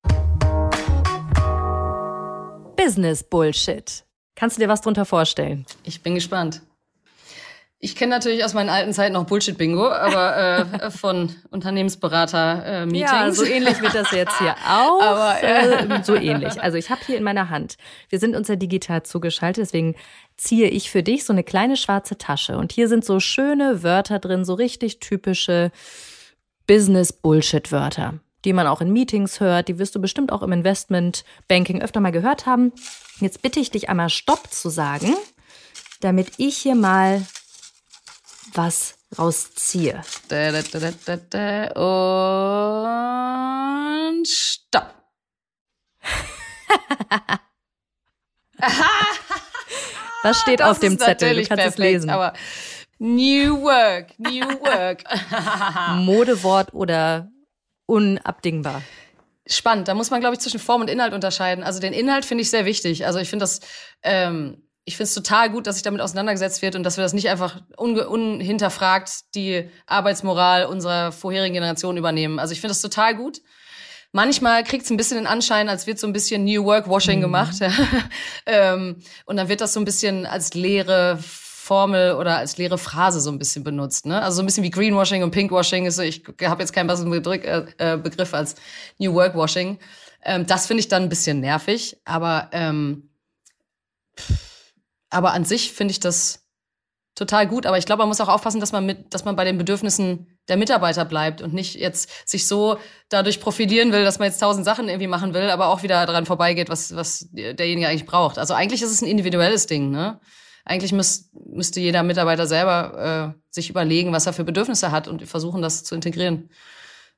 Business Bullshit. Kannst du dir was drunter vorstellen? Ich bin gespannt. Ich kenne natürlich aus meinen alten Zeiten noch Bullshit-Bingo, aber äh, von Unternehmensberater-Meetings. ja, so ähnlich wird das jetzt hier auch. Aber äh, so ähnlich. Also ich habe hier in meiner Hand, wir sind uns ja digital zugeschaltet, deswegen ziehe ich für dich so eine kleine schwarze Tasche. Und hier sind so schöne Wörter drin, so richtig typische Business-Bullshit-Wörter, die man auch in Meetings hört. Die wirst du bestimmt auch im Investment-Banking öfter mal gehört haben. Jetzt bitte ich dich einmal Stopp zu sagen, damit ich hier mal was rausziehe. Und stopp. was steht das auf dem Zettel? Du kannst perfekt, es lesen. Aber New Work, New Work. Modewort oder unabdingbar? Spannend. Da muss man, glaube ich, zwischen Form und Inhalt unterscheiden. Also den Inhalt finde ich sehr wichtig. Also ich finde das ähm, ich finde es total gut, dass sich damit auseinandergesetzt wird und dass wir das nicht einfach unhinterfragt die Arbeitsmoral unserer vorherigen Generation übernehmen. Also ich finde das total gut. Manchmal kriegt es ein bisschen den Anschein, als wird so ein bisschen New Work Washing mhm. gemacht. Ähm, und dann wird das so ein bisschen als leere Formel oder als leere Phrase so ein bisschen benutzt. Ne? Also so ein bisschen wie Greenwashing und Pinkwashing ist so, ich habe jetzt keinen besseren äh, äh, Begriff als New Work Washing. Ähm, das finde ich dann ein bisschen nervig, aber ähm, pff, aber an sich finde ich das total gut. Aber ich glaube, man muss auch aufpassen, dass man mit, dass man bei den Bedürfnissen der Mitarbeiter bleibt und nicht jetzt sich so dadurch profilieren will, dass man jetzt tausend Sachen irgendwie machen will, aber auch wieder daran vorbeigeht, was, was derjenige eigentlich braucht. Also eigentlich ist es ein individuelles Ding, ne? Eigentlich müß, müsste jeder Mitarbeiter selber äh, sich überlegen, was er für Bedürfnisse hat und versuchen, das zu integrieren.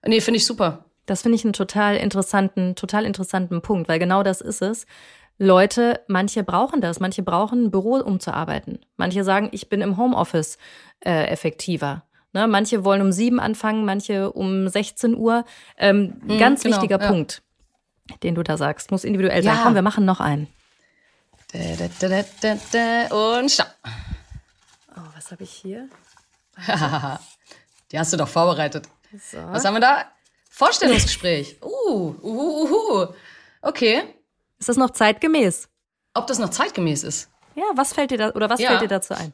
Nee, finde ich super. Das finde ich einen total interessanten, total interessanten Punkt, weil genau das ist es. Leute, manche brauchen das, manche brauchen ein Büro, um zu arbeiten. Manche sagen, ich bin im Homeoffice äh, effektiver. Ne, manche wollen um sieben anfangen, manche um 16 Uhr. Ähm, mhm, ganz genau, wichtiger ja. Punkt, den du da sagst. Muss individuell sein. Komm, wir machen noch einen. Und stopp. Oh, was habe ich hier? Die hast du doch vorbereitet. So. Was haben wir da? Vorstellungsgespräch. Uh, uh, uh, uh. Okay. Ist das noch zeitgemäß? Ob das noch zeitgemäß ist? Ja, was fällt dir da oder was ja. fällt dir dazu ein?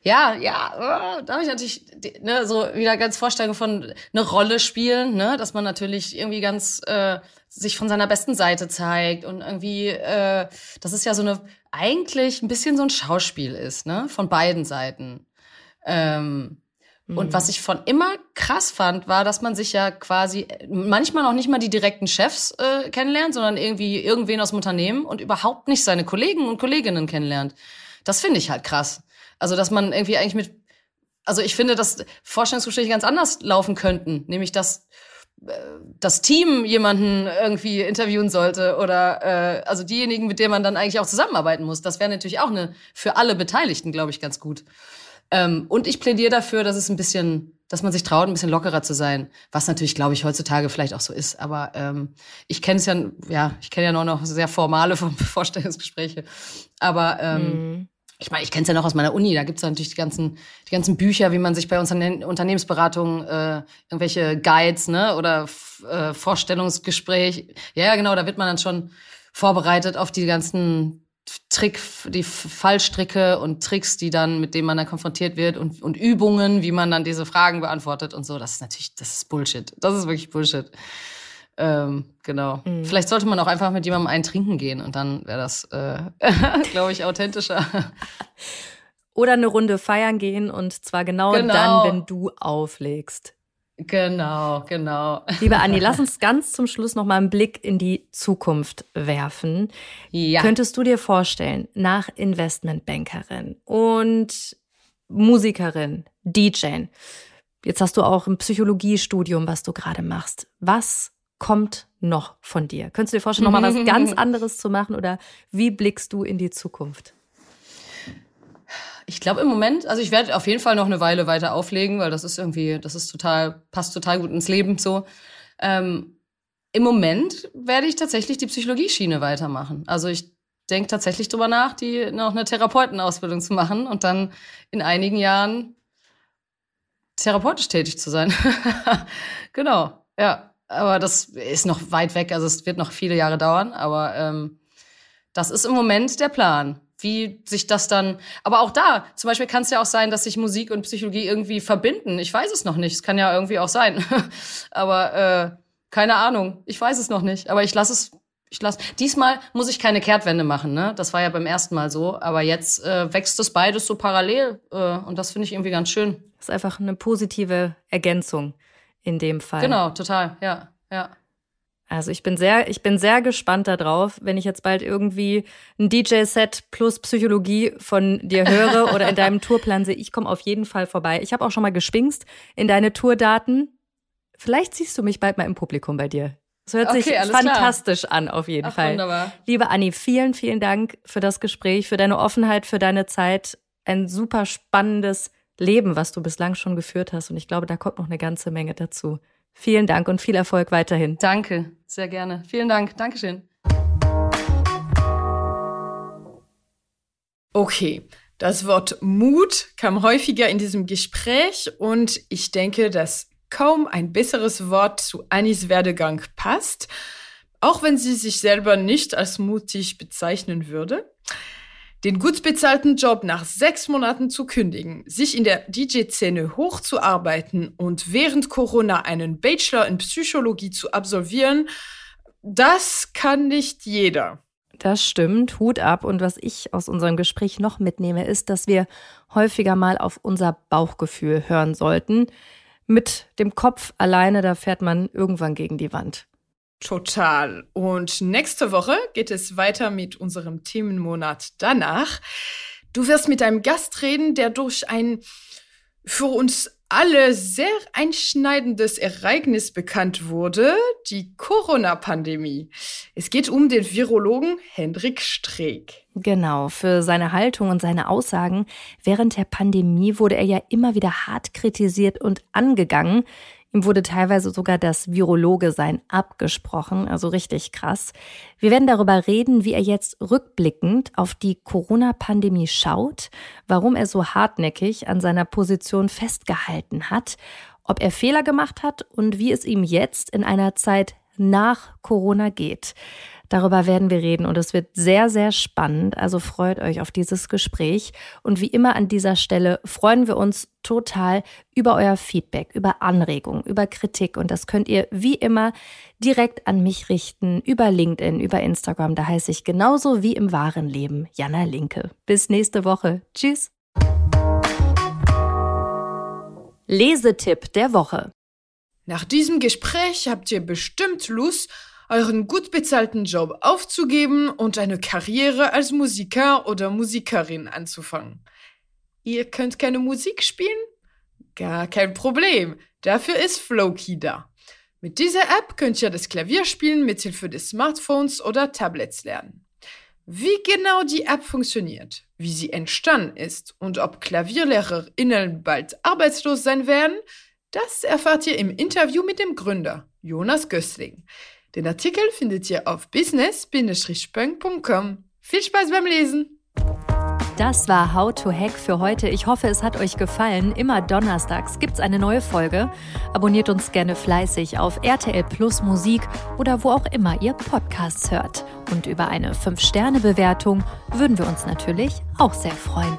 Ja, ja, oh, da habe ich natürlich ne, so wieder ganz Vorstellung von eine Rolle spielen, ne, dass man natürlich irgendwie ganz äh, sich von seiner besten Seite zeigt und irgendwie, äh, dass es ja so eine eigentlich ein bisschen so ein Schauspiel ist, ne, von beiden Seiten. Ähm. Und was ich von immer krass fand, war, dass man sich ja quasi manchmal noch nicht mal die direkten Chefs äh, kennenlernt, sondern irgendwie irgendwen aus dem Unternehmen und überhaupt nicht seine Kollegen und Kolleginnen kennenlernt. Das finde ich halt krass. Also, dass man irgendwie eigentlich mit, also ich finde, dass Vorstellungsgespräche ganz anders laufen könnten, nämlich dass äh, das Team jemanden irgendwie interviewen sollte oder äh, also diejenigen, mit denen man dann eigentlich auch zusammenarbeiten muss. Das wäre natürlich auch eine für alle Beteiligten, glaube ich, ganz gut. Ähm, und ich plädiere dafür, dass es ein bisschen, dass man sich traut, ein bisschen lockerer zu sein, was natürlich, glaube ich, heutzutage vielleicht auch so ist. Aber ähm, ich kenne es ja, ja, ich kenne ja nur noch sehr formale Vorstellungsgespräche. Aber ähm, mhm ich meine, ich kenne es ja noch aus meiner Uni, da gibt's natürlich die ganzen, die ganzen Bücher, wie man sich bei Unterne Unternehmensberatungen äh, irgendwelche Guides ne, oder äh, Vorstellungsgespräch, ja, ja, genau, da wird man dann schon vorbereitet auf die ganzen Trick, die Fallstricke und Tricks, die dann, mit denen man dann konfrontiert wird und, und Übungen, wie man dann diese Fragen beantwortet und so. Das ist natürlich, das ist Bullshit. Das ist wirklich Bullshit. Ähm, genau. Mhm. Vielleicht sollte man auch einfach mit jemandem einen trinken gehen und dann wäre das, äh, glaube ich, authentischer. Oder eine Runde feiern gehen und zwar genau, genau. dann, wenn du auflegst. Genau, genau. Liebe Anni, lass uns ganz zum Schluss noch mal einen Blick in die Zukunft werfen. Ja. Könntest du dir vorstellen, nach Investmentbankerin und Musikerin, DJ, jetzt hast du auch ein Psychologiestudium, was du gerade machst. Was kommt noch von dir? Könntest du dir vorstellen, nochmal was ganz anderes zu machen oder wie blickst du in die Zukunft? Ich glaube im Moment, also ich werde auf jeden Fall noch eine Weile weiter auflegen, weil das ist irgendwie, das ist total, passt total gut ins Leben so. Ähm, Im Moment werde ich tatsächlich die Psychologieschiene weitermachen. Also ich denke tatsächlich drüber nach, die noch eine Therapeutenausbildung zu machen und dann in einigen Jahren therapeutisch tätig zu sein. genau, ja. Aber das ist noch weit weg, also es wird noch viele Jahre dauern, aber ähm, das ist im Moment der Plan. Wie sich das dann, aber auch da, zum Beispiel kann es ja auch sein, dass sich Musik und Psychologie irgendwie verbinden. Ich weiß es noch nicht. Es kann ja irgendwie auch sein. aber äh, keine Ahnung. Ich weiß es noch nicht. Aber ich lasse es ich lass. Diesmal muss ich keine Kehrtwende machen, ne? Das war ja beim ersten Mal so, aber jetzt äh, wächst das beides so parallel äh, und das finde ich irgendwie ganz schön. Das ist einfach eine positive Ergänzung in dem Fall. Genau, total, ja, ja. Also ich bin sehr, ich bin sehr gespannt darauf, wenn ich jetzt bald irgendwie ein DJ-Set plus Psychologie von dir höre oder in deinem Tourplan sehe. Ich komme auf jeden Fall vorbei. Ich habe auch schon mal gespingst in deine Tourdaten. Vielleicht siehst du mich bald mal im Publikum bei dir. Das hört okay, sich fantastisch klar. an, auf jeden Ach, Fall. Wunderbar. Liebe Anni, vielen, vielen Dank für das Gespräch, für deine Offenheit, für deine Zeit. Ein super spannendes Leben, was du bislang schon geführt hast. Und ich glaube, da kommt noch eine ganze Menge dazu. Vielen Dank und viel Erfolg weiterhin. Danke, sehr gerne. Vielen Dank. Dankeschön. Okay, das Wort Mut kam häufiger in diesem Gespräch und ich denke, dass kaum ein besseres Wort zu Anis Werdegang passt, auch wenn sie sich selber nicht als mutig bezeichnen würde den gut bezahlten Job nach sechs Monaten zu kündigen, sich in der DJ-Szene hochzuarbeiten und während Corona einen Bachelor in Psychologie zu absolvieren, das kann nicht jeder. Das stimmt, Hut ab. Und was ich aus unserem Gespräch noch mitnehme, ist, dass wir häufiger mal auf unser Bauchgefühl hören sollten. Mit dem Kopf alleine, da fährt man irgendwann gegen die Wand. Total. Und nächste Woche geht es weiter mit unserem Themenmonat danach. Du wirst mit einem Gast reden, der durch ein für uns alle sehr einschneidendes Ereignis bekannt wurde, die Corona-Pandemie. Es geht um den Virologen Hendrik Streeck. Genau, für seine Haltung und seine Aussagen während der Pandemie wurde er ja immer wieder hart kritisiert und angegangen. Ihm wurde teilweise sogar das Virologe sein abgesprochen, also richtig krass. Wir werden darüber reden, wie er jetzt rückblickend auf die Corona-Pandemie schaut, warum er so hartnäckig an seiner Position festgehalten hat, ob er Fehler gemacht hat und wie es ihm jetzt in einer Zeit nach Corona geht. Darüber werden wir reden und es wird sehr, sehr spannend. Also freut euch auf dieses Gespräch. Und wie immer an dieser Stelle freuen wir uns total über euer Feedback, über Anregungen, über Kritik. Und das könnt ihr wie immer direkt an mich richten, über LinkedIn, über Instagram. Da heiße ich genauso wie im wahren Leben Jana Linke. Bis nächste Woche. Tschüss. Lesetipp der Woche. Nach diesem Gespräch habt ihr bestimmt Lust, euren gut bezahlten Job aufzugeben und eine Karriere als Musiker oder Musikerin anzufangen. Ihr könnt keine Musik spielen? Gar kein Problem. Dafür ist Flowkey da. Mit dieser App könnt ihr das Klavierspielen mithilfe des Smartphones oder Tablets lernen. Wie genau die App funktioniert, wie sie entstanden ist und ob KlavierlehrerInnen bald arbeitslos sein werden, das erfahrt ihr im Interview mit dem Gründer, Jonas Gößling. Den Artikel findet ihr auf business-punk.com. Viel Spaß beim Lesen! Das war How to Hack für heute. Ich hoffe, es hat euch gefallen. Immer donnerstags gibt es eine neue Folge. Abonniert uns gerne fleißig auf RTL Plus Musik oder wo auch immer ihr Podcasts hört. Und über eine 5-Sterne-Bewertung würden wir uns natürlich auch sehr freuen.